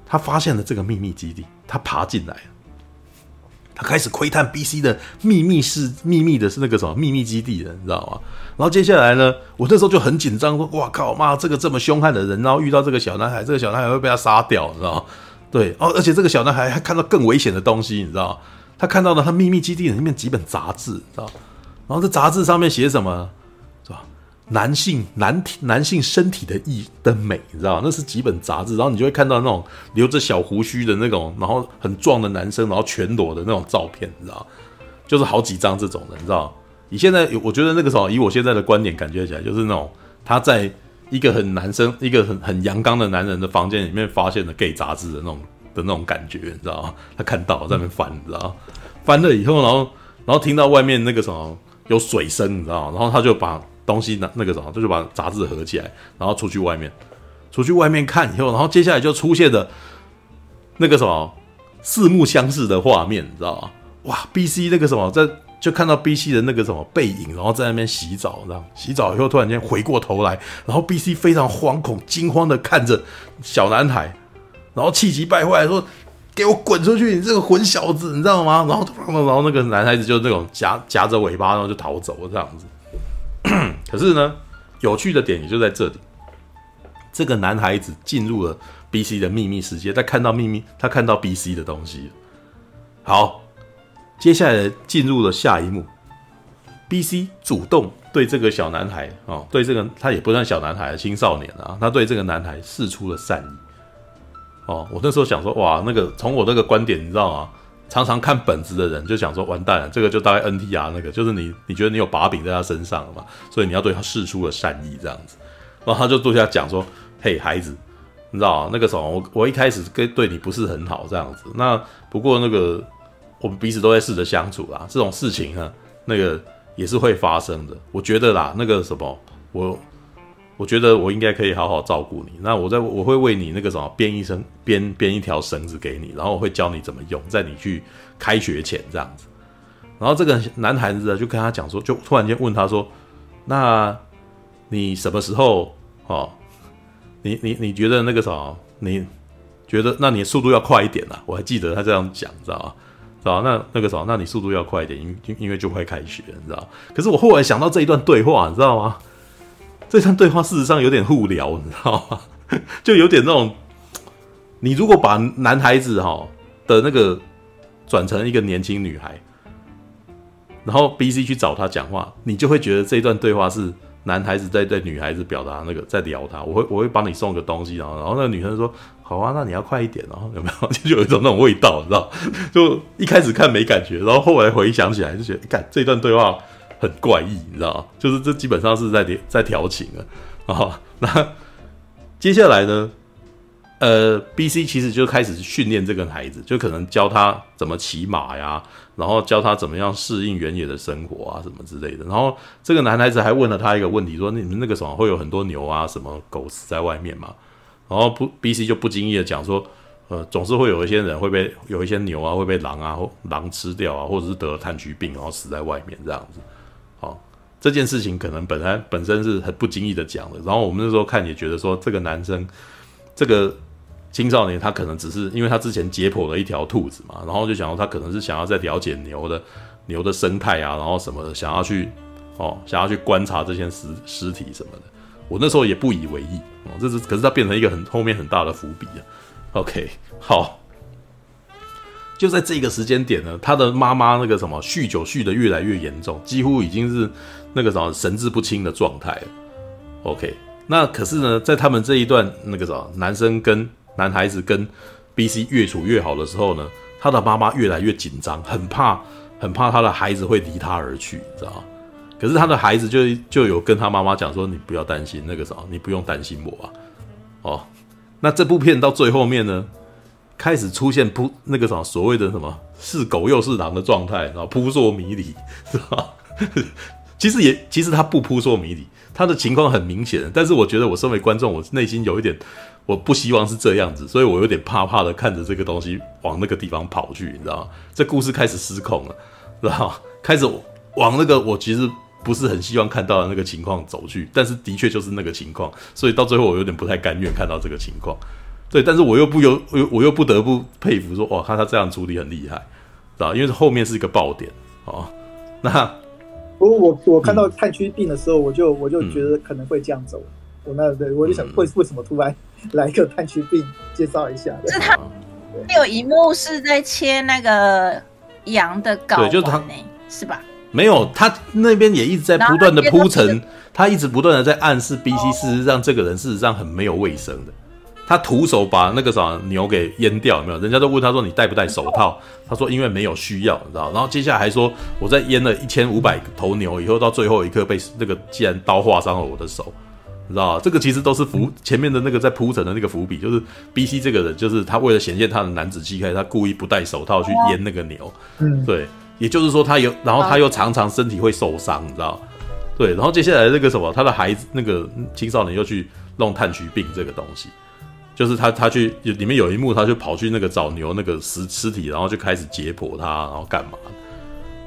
他发现了这个秘密基地，他爬进来，他开始窥探 BC 的秘密是秘密的是那个什么秘密基地的，你知道吗？然后接下来呢，我那时候就很紧张，说：“哇靠妈，这个这么凶悍的人，然后遇到这个小男孩，这个小男孩会被他杀掉，你知道吗？”对哦，而且这个小男孩还看到更危险的东西，你知道？他看到了他秘密基地里面几本杂志，知道？然后这杂志上面写什么？是吧？男性男体男性身体的意的美，你知道？那是几本杂志，然后你就会看到那种留着小胡须的那种，然后很壮的男生，然后全裸的那种照片，你知道？就是好几张这种的，你知道？以现在我觉得那个时候，以我现在的观点感觉起来，就是那种他在。一个很男生，一个很很阳刚的男人的房间里面发现了 gay 杂志的那种的那种感觉，你知道吗？他看到在那边翻，你知道吗？翻了以后，然后然后听到外面那个什么有水声，你知道吗？然后他就把东西拿那个什么，他就把杂志合起来，然后出去外面，出去外面看以后，然后接下来就出现了那个什么四目相视的画面，你知道吗？哇，BC 那个什么在。就看到 B C 的那个什么背影，然后在那边洗澡，这样洗澡以后突然间回过头来，然后 B C 非常惶恐、惊慌的看着小男孩，然后气急败坏说：“给我滚出去，你这个混小子，你知道吗？”然后，然后那个男孩子就那种夹夹着尾巴，然后就逃走了这样子。可是呢，有趣的点也就在这里，这个男孩子进入了 B C 的秘密世界，他看到秘密，他看到 B C 的东西。好。接下来进入了下一幕，BC 主动对这个小男孩哦，对这个他也不算小男孩，青少年啊，他对这个男孩释出了善意。哦，我那时候想说，哇，那个从我这个观点，你知道吗？常常看本子的人就想说，完蛋了，这个就大概 NTR 那个，就是你你觉得你有把柄在他身上了嘛，所以你要对他释出了善意这样子。然后他就坐下讲说，嘿，孩子，你知道吗？那个时候我我一开始跟对你不是很好这样子，那不过那个。我们彼此都在试着相处啦，这种事情呢，那个也是会发生的。我觉得啦，那个什么，我我觉得我应该可以好好照顾你。那我在我会为你那个什么编一绳编编一条绳子给你，然后我会教你怎么用，在你去开学前这样子。然后这个男孩子呢，就跟他讲说，就突然间问他说：“那你什么时候哦？你你你觉得那个什么？你觉得那你的速度要快一点啊？”我还记得他这样讲，知道吗？是吧？那那个什么，那你速度要快一点，因因因为就快开学，你知道？可是我后来想到这一段对话，你知道吗？这段对话事实上有点互聊，你知道吗？就有点那种，你如果把男孩子哈的那个转成一个年轻女孩，然后 B C 去找他讲话，你就会觉得这一段对话是。男孩子在对女孩子表达那个在聊他，我会我会帮你送个东西，然后然后那个女生说好啊，那你要快一点，哦有没有 就有一种那种味道，你知道？就一开始看没感觉，然后后来回想起来就觉得，看这段对话很怪异，你知道？就是这基本上是在在调情啊。啊，那接下来呢？呃，B C 其实就开始训练这个孩子，就可能教他怎么骑马呀，然后教他怎么样适应原野的生活啊，什么之类的。然后这个男孩子还问了他一个问题，说：“你们那个什么会有很多牛啊，什么狗死在外面吗？”然后不，B C 就不经意的讲说：“呃，总是会有一些人会被有一些牛啊会被狼啊狼吃掉啊，或者是得了炭疽病然后死在外面这样子。”好，这件事情可能本来本身是很不经意的讲的。然后我们那时候看也觉得说，这个男生这个。青少年他可能只是因为他之前解剖了一条兔子嘛，然后就想说他可能是想要再了解牛的牛的生态啊，然后什么的，想要去哦，想要去观察这些尸尸体什么的。我那时候也不以为意哦，这是可是他变成一个很后面很大的伏笔啊。OK，好，就在这个时间点呢，他的妈妈那个什么酗酒酗的越来越严重，几乎已经是那个什么神志不清的状态了。OK，那可是呢，在他们这一段那个什么男生跟男孩子跟 BC 越处越好的时候呢，他的妈妈越来越紧张，很怕，很怕他的孩子会离他而去，你知道吗？可是他的孩子就就有跟他妈妈讲说：“你不要担心，那个什么，你不用担心我啊。”哦，那这部片到最后面呢，开始出现扑那个什么所谓的什么是狗又是狼的状态，然后扑朔迷离，是吧？其实也其实他不扑朔迷离，他的情况很明显，但是我觉得我身为观众，我内心有一点。我不希望是这样子，所以我有点怕怕的看着这个东西往那个地方跑去，你知道吗？这故事开始失控了，知道吗？开始往那个我其实不是很希望看到的那个情况走去，但是的确就是那个情况，所以到最后我有点不太甘愿看到这个情况。对，但是我又不由我又我又不得不佩服说，哇，看他这样处理很厉害，知道？因为后面是一个爆点哦。那不过我我看到炭疽病的时候，我就我就觉得可能会这样走。我那对我就想，为为什么突然？来一个炭疽病，介绍一下。是他有一幕是在切那个羊的睾丸，对，就是他，是吧？没有，他那边也一直在不断的铺陈，他一直不断的在暗示 BC，事实上这个人事实上很没有卫生的。他徒手把那个啥牛给阉掉，有没有？人家都问他说，你戴不戴手套？他说因为没有需要，你知道？然后接下来还说我在阉了一千五百头牛以后，到最后一刻被那个既然刀划伤了我的手。你知道这个其实都是伏前面的那个在铺陈的那个伏笔，就是 B C 这个人，就是他为了显现他的男子气概，他故意不戴手套去阉那个牛。嗯，对，也就是说他有，然后他又常常身体会受伤，你知道？对，然后接下来那个什么，他的孩子那个青少年又去弄炭疽病这个东西，就是他他去里面有一幕，他就跑去那个找牛那个尸尸体，然后就开始解剖他，然后干嘛？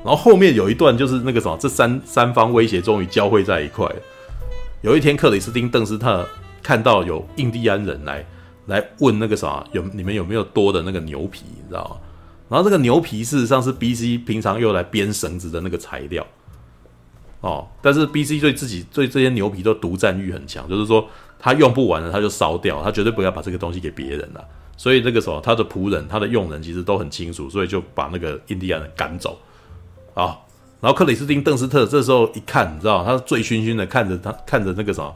然后后面有一段就是那个什么，这三三方威胁终于交汇在一块。有一天，克里斯汀·邓斯特看到有印第安人来来问那个啥，有你们有没有多的那个牛皮，你知道吗？然后这个牛皮事实上是 BC 平常用来编绳子的那个材料。哦，但是 BC 对自己对这些牛皮都独占欲很强，就是说他用不完了他就烧掉，他绝对不要把这个东西给别人了。所以那个时候他的仆人、他的佣人其实都很清楚，所以就把那个印第安人赶走。啊，然后克里斯汀·邓斯特这时候一看，你知道，他醉醺醺的看着他，看着那个什么，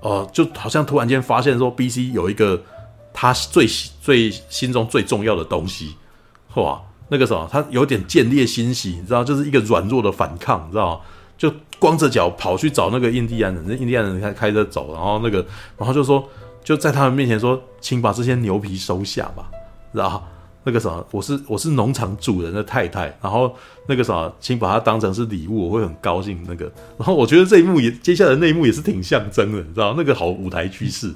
哦、呃，就好像突然间发现说，BC 有一个他最最心中最重要的东西，哇，那个什么，他有点见猎心喜，你知道，就是一个软弱的反抗，你知道，就光着脚跑去找那个印第安人，那印第安人开开着走，然后那个，然后就说，就在他们面前说，请把这些牛皮收下吧，知道。那个什么，我是我是农场主人的太太，然后那个什么，请把它当成是礼物，我会很高兴。那个，然后我觉得这一幕也接下来那一幕也是挺象征的，你知道？那个好舞台趋势，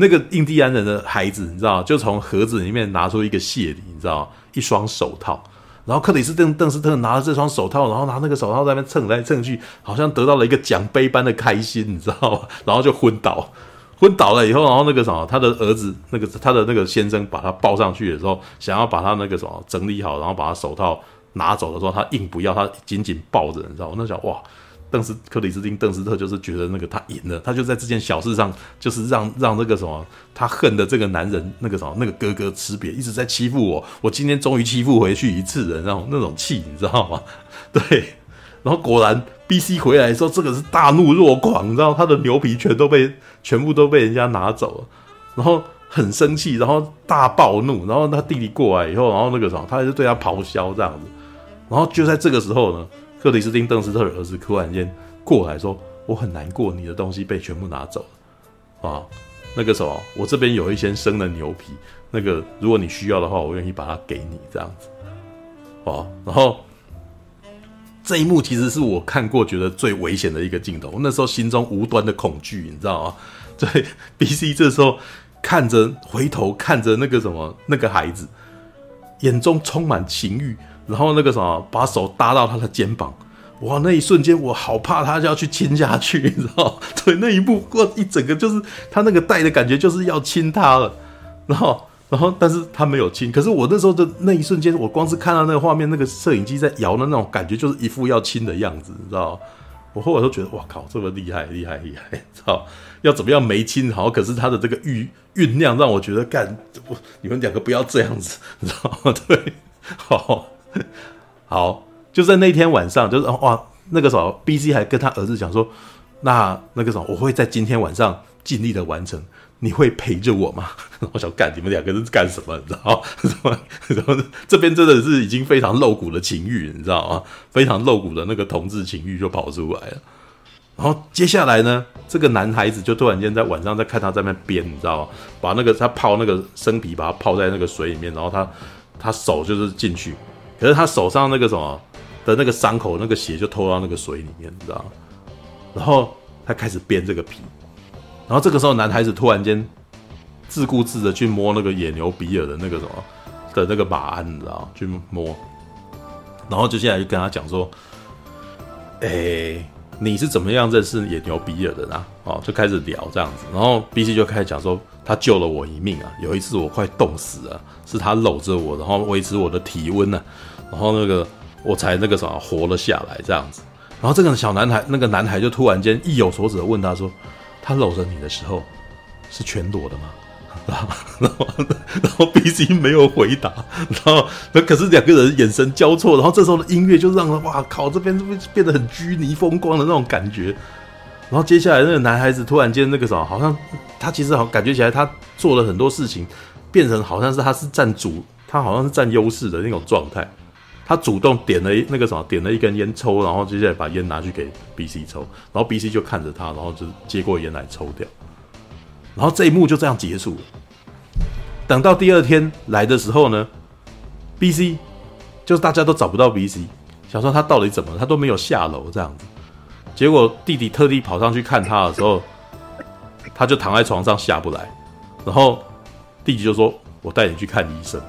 那个印第安人的孩子，你知道，就从盒子里面拿出一个谢礼，你知道，一双手套。然后克里斯邓邓斯特拿着这双手套，然后拿那个手套在那边蹭来蹭去，好像得到了一个奖杯般的开心，你知道吗？然后就昏倒。昏倒了以后，然后那个什么，他的儿子，那个他的那个先生把他抱上去的时候，想要把他那个什么整理好，然后把他手套拿走的时候，他硬不要，他紧紧抱着，你知道吗？我那想哇，邓斯克里斯汀邓斯特就是觉得那个他赢了，他就在这件小事上，就是让让那个什么，他恨的这个男人那个什么那个哥哥吃瘪，一直在欺负我，我今天终于欺负回去一次了，那种那种气，你知道吗？对。然后果然，BC 回来的时候，这个是大怒若狂，你知道他的牛皮全都被全部都被人家拿走了，然后很生气，然后大暴怒，然后他弟弟过来以后，然后那个什么，他还是对他咆哮这样子，然后就在这个时候呢，克里斯汀·邓斯特的儿子突然间过来说：“我很难过，你的东西被全部拿走了啊，那个什么，我这边有一些生的牛皮，那个如果你需要的话，我愿意把它给你这样子，哦，然后。”这一幕其实是我看过觉得最危险的一个镜头，那时候心中无端的恐惧，你知道吗？对，BC 这时候看着回头看着那个什么那个孩子，眼中充满情欲，然后那个什么把手搭到他的肩膀，哇，那一瞬间我好怕他就要去亲下去，你知道？对，那一幕过一整个就是他那个带的感觉就是要亲他了，然后。然后，但是他没有亲。可是我那时候的那一瞬间，我光是看到那个画面，那个摄影机在摇的那种感觉，就是一副要亲的样子，你知道？我后来都觉得，哇靠，这么厉害，厉害，厉害！操，要怎么样没亲好？可是他的这个酝酝酿让我觉得，干，不，你们两个不要这样子，你知道吗？对，好，好，就在那天晚上，就是哇，那个时候，BC 还跟他儿子讲说，那那个时候，我会在今天晚上尽力的完成。你会陪着我吗？我想干，你们两个人是干什么？你知道吗？然后这边真的是已经非常露骨的情欲，你知道吗？非常露骨的那个同志情欲就跑出来了。然后接下来呢，这个男孩子就突然间在晚上在看他在那边编，你知道吗？把那个他泡那个生皮，把它泡在那个水里面，然后他他手就是进去，可是他手上那个什么的那个伤口，那个血就透到那个水里面，你知道？然后他开始编这个皮。然后这个时候，男孩子突然间自顾自的去摸那个野牛比尔的那个什么的那个马鞍，你知道？去摸，然后接下来就跟他讲说：“哎，你是怎么样认识野牛比尔的呢？”哦，就开始聊这样子。然后 BC 就开始讲说：“他救了我一命啊！有一次我快冻死了，是他搂着我，然后维持我的体温呢，然后那个我才那个什么活了下来这样子。”然后这个小男孩，那个男孩就突然间意有所指的问他说。他搂着你的时候是全裸的吗？然后，然后，然后 BC 没有回答。然后，那可是两个人眼神交错。然后这时候的音乐就让人哇靠，这边变得很拘泥风光的那种感觉。然后接下来那个男孩子突然间那个什么，好像他其实好感觉起来他做了很多事情，变成好像是他是占主，他好像是占优势的那种状态。他主动点了那个什么，点了一根烟抽，然后接下来把烟拿去给 BC 抽，然后 BC 就看着他，然后就接过烟来抽掉，然后这一幕就这样结束了。等到第二天来的时候呢，BC 就是大家都找不到 BC，想说他到底怎么，他都没有下楼这样子。结果弟弟特地跑上去看他的时候，他就躺在床上下不来，然后弟弟就说：“我带你去看医生。”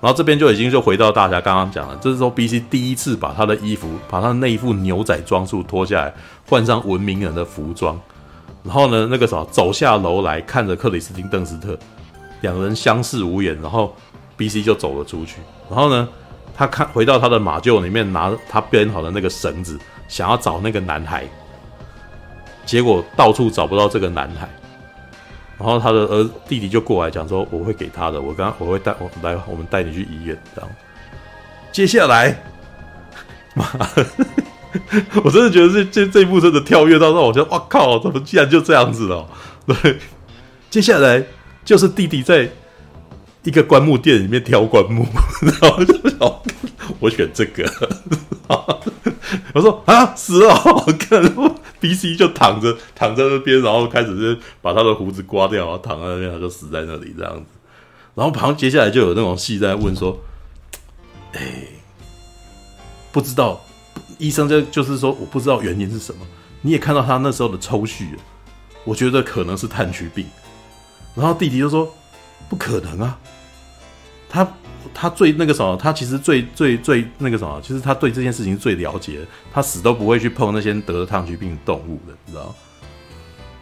然后这边就已经就回到大家刚刚讲了，这是说 BC 第一次把他的衣服，把他那一副牛仔装束脱下来，换上文明人的服装，然后呢，那个啥走下楼来看着克里斯汀邓斯特，两人相视无言，然后 BC 就走了出去，然后呢，他看回到他的马厩里面，拿他编好的那个绳子，想要找那个男孩，结果到处找不到这个男孩。然后他的儿弟弟就过来讲说：“我会给他的，我刚我会带我来，我们带你去医院。”这样，接下来，妈，我真的觉得这这这一部真的跳跃到让我觉得哇靠，怎么竟然就这样子了？对，接下来就是弟弟在一个棺木店里面挑棺木，然后就想我选这个，我说啊死了，我看。B C 就躺着躺在那边，然后开始就把他的胡子刮掉，然后躺在那边，他就死在那里这样子。然后旁接下来就有那种戏在问说：“ 哎，不知道医生就就是说我不知道原因是什么。你也看到他那时候的抽血，我觉得可能是炭疽病。”然后弟弟就说：“不可能啊，他。”他最那个什么，他其实最最最那个什么，其实他对这件事情最了解，他死都不会去碰那些得了炭疽病的动物的，你知道？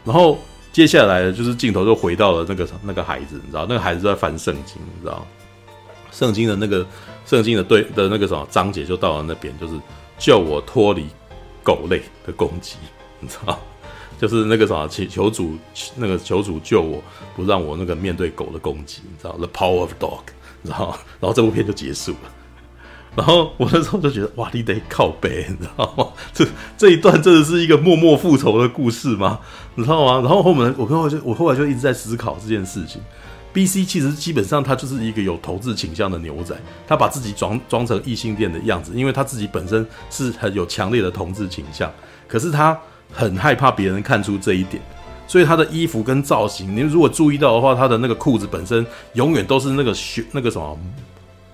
然后接下来就是镜头就回到了那个那个孩子，你知道？那个孩子在翻圣经，你知道？圣经的那个圣经的对的那个什么章节就到了那边，就是救我脱离狗类的攻击，你知道？就是那个什么，求求主那个求主救我，不让我那个面对狗的攻击，你知道？The power of dog。然后，然后这部片就结束了。然后我那时候就觉得，哇，你得靠北，你知道吗？这这一段真的是一个默默复仇的故事吗？你知道吗？然后后面我后来就我后来就一直在思考这件事情。BC 其实基本上他就是一个有同志倾向的牛仔，他把自己装装成异性恋的样子，因为他自己本身是很有强烈的同志倾向，可是他很害怕别人看出这一点。所以他的衣服跟造型，你如果注意到的话，他的那个裤子本身永远都是那个学那个什么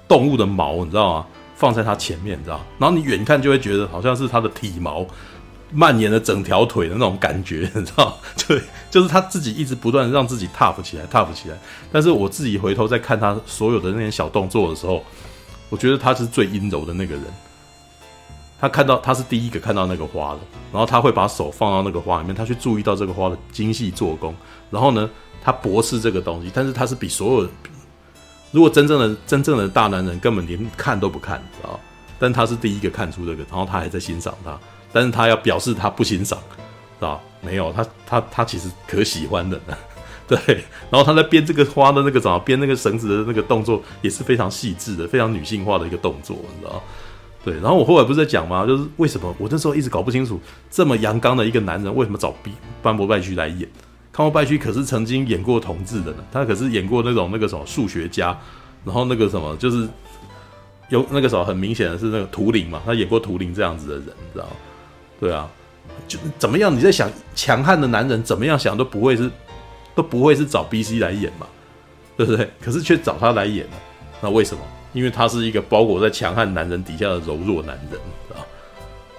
动物的毛，你知道吗？放在他前面，你知道？然后你远看就会觉得好像是他的体毛蔓延了整条腿的那种感觉，你知道？对，就是他自己一直不断让自己 tough 起来，tough 起来。但是我自己回头再看他所有的那些小动作的时候，我觉得他是最阴柔的那个人。他看到他是第一个看到那个花的，然后他会把手放到那个花里面，他去注意到这个花的精细做工，然后呢，他博士这个东西，但是他是比所有人，如果真正的真正的大男人根本连看都不看，知道？但他是第一个看出这个，然后他还在欣赏他，但是他要表示他不欣赏，知道？没有，他他他其实可喜欢的呢，对。然后他在编这个花的那个怎么编那个绳子的那个动作也是非常细致的，非常女性化的一个动作，你知道？对，然后我后来不是在讲吗？就是为什么我那时候一直搞不清楚，这么阳刚的一个男人为什么找班伯拜区来演？康伯拜区可是曾经演过同志的呢，他可是演过那种那个什么数学家，然后那个什么就是有那个时候很明显的是那个图灵嘛，他演过图灵这样子的人，你知道？对啊，就怎么样？你在想强悍的男人怎么样想都不会是都不会是找 BC 来演嘛，对不对？可是却找他来演了，那为什么？因为他是一个包裹在强悍男人底下的柔弱男人啊，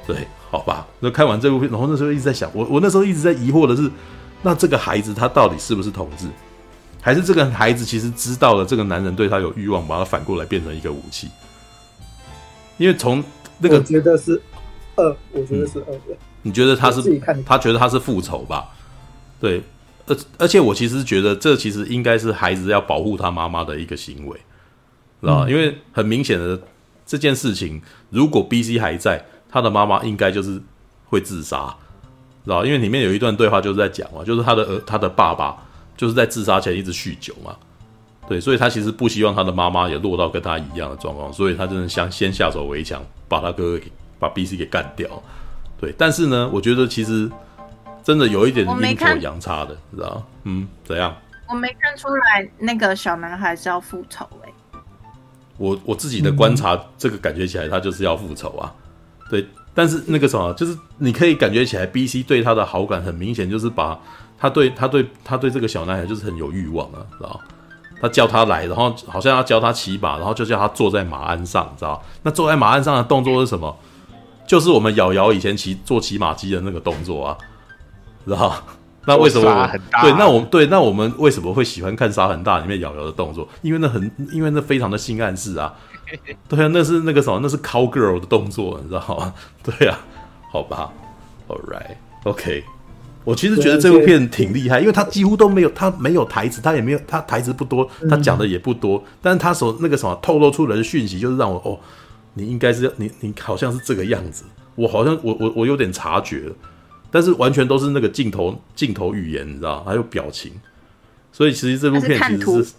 对，好吧。那看完这部片，然后那时候一直在想，我我那时候一直在疑惑的是，那这个孩子他到底是不是同志，还是这个孩子其实知道了这个男人对他有欲望，把他反过来变成一个武器？因为从那个，我觉得是二，我觉得是二。嗯，你觉得他是他觉得他是复仇吧？对，而而且我其实觉得这其实应该是孩子要保护他妈妈的一个行为。知道，因为很明显的这件事情，如果 BC 还在，他的妈妈应该就是会自杀，知道？因为里面有一段对话就是在讲嘛，就是他的儿，他的爸爸就是在自杀前一直酗酒嘛，对，所以他其实不希望他的妈妈也落到跟他一样的状况，所以他真的想先下手为强，把他哥哥给把 BC 给干掉，对。但是呢，我觉得其实真的有一点阴错阳差的，知道？嗯，怎样？我没看出来那个小男孩是要复仇哎、欸。我我自己的观察，这个感觉起来他就是要复仇啊，对。但是那个什么，就是你可以感觉起来，BC 对他的好感很明显，就是把他对他对他对这个小男孩就是很有欲望啊，知道？他叫他来，然后好像要教他骑马，然后就叫他坐在马鞍上，知道？那坐在马鞍上的动作是什么？就是我们瑶瑶以前骑坐骑马机的那个动作啊，知道？那为什么沙很大？对，那我们对，那我们为什么会喜欢看沙很大里面瑶瑶的动作？因为那很，因为那非常的性暗示啊。对啊，那是那个什么，那是 cowgirl 的动作，你知道吗？对啊，好吧，All right，OK。我其实觉得这部片挺厉害，因为他几乎都没有，他没有台词，他也没有，他台词不多，他讲的也不多，但是他所那个什么透露出来的讯息，就是让我哦，你应该是你你好像是这个样子，我好像我我我有点察觉了，但是完全都是那个镜头镜头语言，你知道，还有表情，所以其实这部片其实是，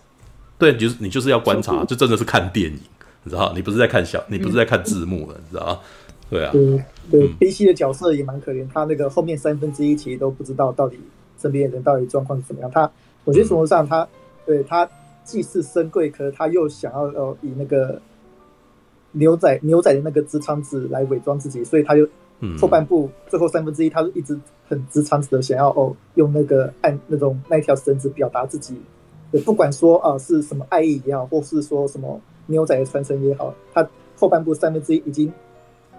对，就是你就是要观察，就真的是看电影，你知道，你不是在看小，你不是在看字幕了，你知道。对啊，对对，B C 的角色也蛮可怜，他那个后面三分之一其实都不知道到底身边的人到底状况是怎么样。他，我觉得从头上他，对他既是深贵，可是他又想要呃以那个牛仔牛仔的那个直肠子来伪装自己，所以他就后半部最后三分之一，他是一直很直肠子的想要哦用那个按那种那条绳子表达自己，对，不管说啊是什么爱意也好，或是说什么牛仔的传承也好，他后半部三分之一已经。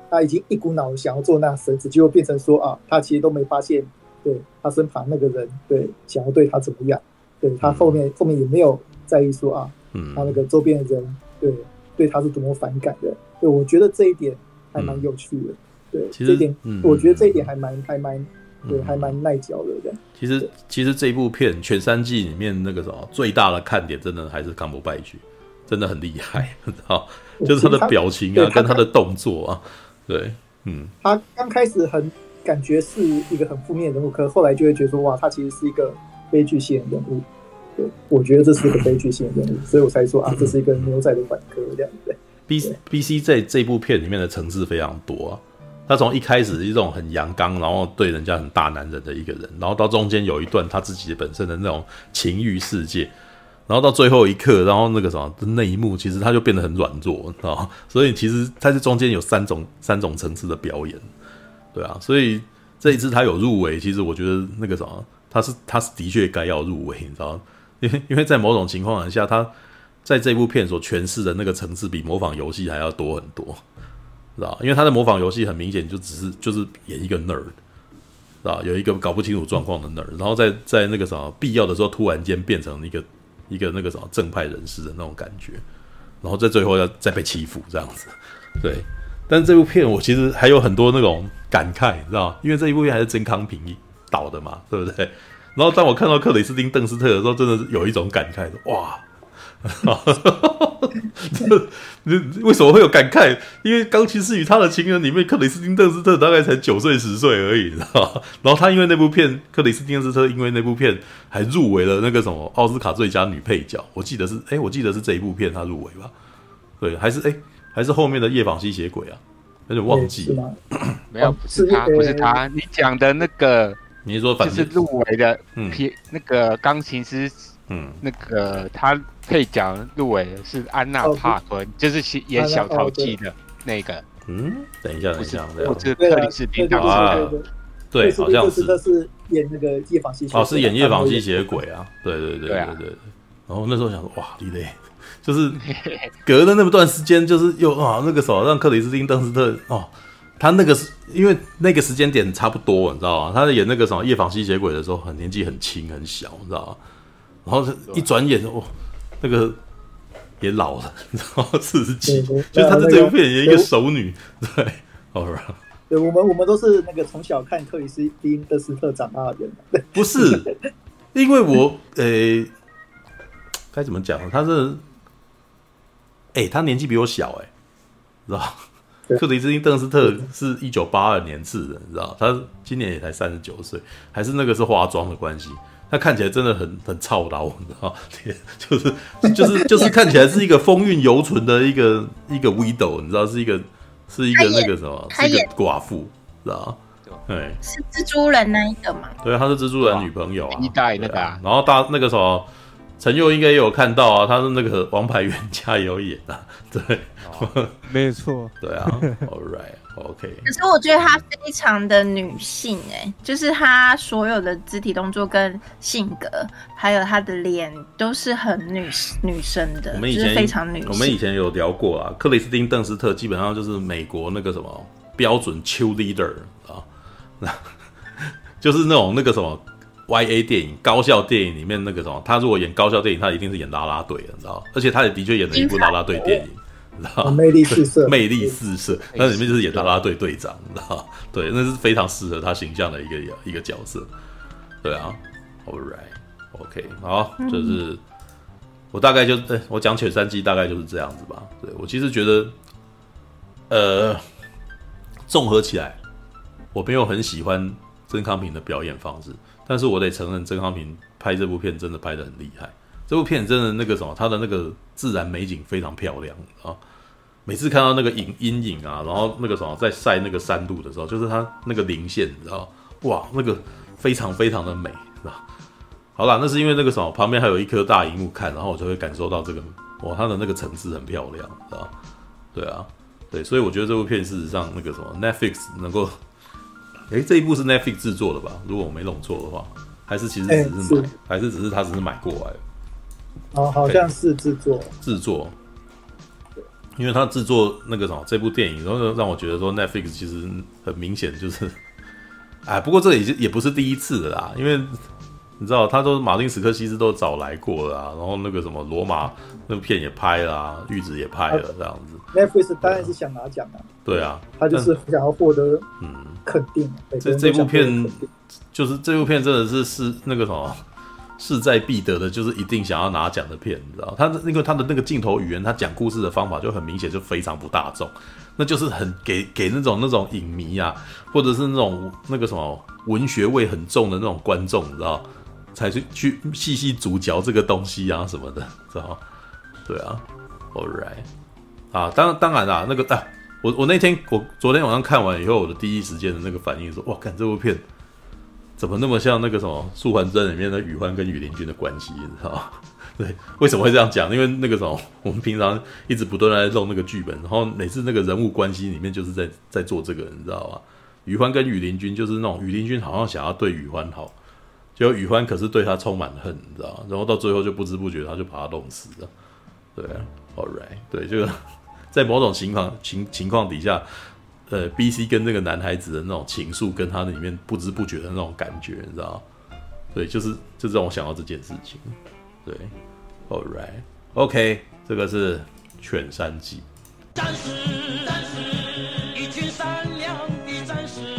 他已经一股脑想要做那绳子，结果变成说啊，他其实都没发现，对他身旁那个人，对想要对他怎么样，对他后面后面也没有在意说啊，他那个周边的人，对对他是多么反感的，对我觉得这一点还蛮有趣的，对，其实点我觉得这一点还蛮还蛮对还蛮耐嚼的这样。其实其实这一部片全三季里面那个什么最大的看点，真的还是康伯拜区，真的很厉害，好，就是他的表情啊，跟他的动作啊。对，嗯，他刚开始很感觉是一个很负面的人物，可是后来就会觉得说，哇，他其实是一个悲剧性的人物。对，我觉得这是一个悲剧性的人物，所以我才说啊，这是一个牛仔的反歌这样子。B B C 在这部片里面的层次非常多啊，他从一开始是一种很阳刚，然后对人家很大男人的一个人，然后到中间有一段他自己本身的那种情欲世界。然后到最后一刻，然后那个什么那一幕，其实他就变得很软弱啊。所以其实他是中间有三种三种层次的表演，对啊。所以这一次他有入围，其实我觉得那个什么，他是他是的确该要入围，你知道？因为因为在某种情况下，他在这部片所诠释的那个层次比模仿游戏还要多很多，知道？因为他的模仿游戏很明显就只是就是演一个 nerd，知道？有一个搞不清楚状况的 nerd，然后在在那个什么必要的时候突然间变成一个。一个那个什么正派人士的那种感觉，然后在最后要再被欺负这样子，对。但是这部片我其实还有很多那种感慨，你知道？因为这一部片还是曾康平导的嘛，对不对？然后当我看到克里斯汀·邓斯特的时候，真的是有一种感慨，哇！这为什么会有感慨？因为《钢琴师与他的情人》里面，克里斯汀·邓斯特大概才九岁十岁而已，你知道吗？然后他因为那部片，克里斯汀·邓斯特因为那部片还入围了那个什么奥斯卡最佳女配角。我记得是，哎、欸，我记得是这一部片他入围吧？对，还是哎、欸，还是后面的《夜访吸血鬼》啊？有点忘记了。没有，不是他，不是他。你讲的那个，你是说反就是入围的片，那个钢琴师，嗯，那个他。配角入围的是安娜帕昆，哦、就是演小淘气的那个。嗯，等一下，等一下，不是克里斯汀当时对，好像是他是演那个夜访吸血，哦，是演夜访吸血鬼啊，对对对对对，对。然后那时候想说，哇，李雷，就是隔了那么段时间，就是又啊那个时候让克里斯汀邓斯特哦，他那个是因为那个时间点差不多，你知道吗？他在演那个什么夜访吸血鬼的时候，很年纪很轻很小，你知道吗？然后一转眼哦。那个也老了，然后四十几，就是他在这部片演一个熟女，对，好吧。对，我们我们都是那个从小看克里斯汀·邓斯特长大的人，不是，因为我 诶，该怎么讲？他是，哎、欸，他年纪比我小、欸，哎，知道？克里斯汀·邓斯特是一九八二年次的，你知道？他今年也才三十九岁，还是那个是化妆的关系。他看起来真的很很操劳，你知道，就是就是就是看起来是一个风韵犹存的一个一个 widow，你知道，是一个是一个那个什么，是一个寡妇，知道？对，是蜘蛛人那一个嘛？对，他是蜘蛛人女朋友啊，一代那个、啊，然后大那个什么，陈佑应该也有看到啊，他是那个王牌冤家也有演啊，对，哦、没错，对啊，All right。OK，可是我觉得她非常的女性哎、欸，就是她所有的肢体动作跟性格，还有她的脸都是很女女生的。我们以前、就是、非常女性。我们以前有聊过啊，克里斯汀·邓斯特基本上就是美国那个什么标准 cheerleader 啊，那 就是那种那个什么 Y A 电影高校电影里面那个什么，他如果演高校电影，他一定是演啦啦队的，你知道？而且他也的确演了一部啦啦队电影，你知道？魅力四射，魅力四射，那里面就是演啦啦队队长，你知道？对，那是非常适合他形象的一个一个角色。对啊，All right，OK，好，就是我大概就对我讲犬山记大概就是这样子吧。对我其实觉得，呃，综合起来，我没有很喜欢。曾康平的表演方式，但是我得承认，曾康平拍这部片真的拍得很厉害。这部片真的那个什么，他的那个自然美景非常漂亮啊！每次看到那个影阴影啊，然后那个什么在晒那个山路的时候，就是他那个零线，你知道哇，那个非常非常的美，是吧？好啦，那是因为那个什么旁边还有一颗大荧幕看，然后我就会感受到这个哇，它的那个层次很漂亮，是吧？对啊，对，所以我觉得这部片事实上那个什么 Netflix 能够。哎，这一部是 Netflix 制作的吧？如果我没弄错的话，还是其实只是买，是还是只是他只是买过来？哦，好像是制作。制作。因为他制作那个什么这部电影，然后让我觉得说 Netflix 其实很明显就是，哎，不过这也也不是第一次的啦，因为你知道，他都马丁·史克西斯都找来过了啊，然后那个什么罗马那部片也拍了啊，玉子也拍了这样子。Netflix 当然是想拿奖啊。对啊，他就是想要获得嗯。肯定，这这部片就是这部片真的是是那个什么势在必得的，就是一定想要拿奖的片，你知道？他的那个他的那个镜头语言，他讲故事的方法就很明显，就非常不大众，那就是很给给那种那种影迷啊，或者是那种那个什么文学味很重的那种观众，你知道？才去去细细咀嚼这个东西啊什么的，知道？对啊，All right，啊，当当然啦，那个啊。我我那天我昨天晚上看完以后，我的第一时间的那个反应说：哇，看这部片怎么那么像那个什么《素还真》里面的宇欢跟羽林君的关系，你知道吗？对，为什么会这样讲？因为那个什么，我们平常一直不断在弄那个剧本，然后每次那个人物关系里面就是在在做这个，你知道吗？宇欢跟羽林君就是那种羽林君好像想要对宇欢好，结果宇欢可是对他充满恨，你知道吗？然后到最后就不知不觉他就把他弄死了。对啊，All right，对这个。在某种情况情情况底下，呃，B C 跟那个男孩子的那种情愫，跟他那里面不知不觉的那种感觉，你知道？对，就是就让我想到这件事情。对，All right，OK，这个是《犬山记》。战士，战士，一群善良的战士，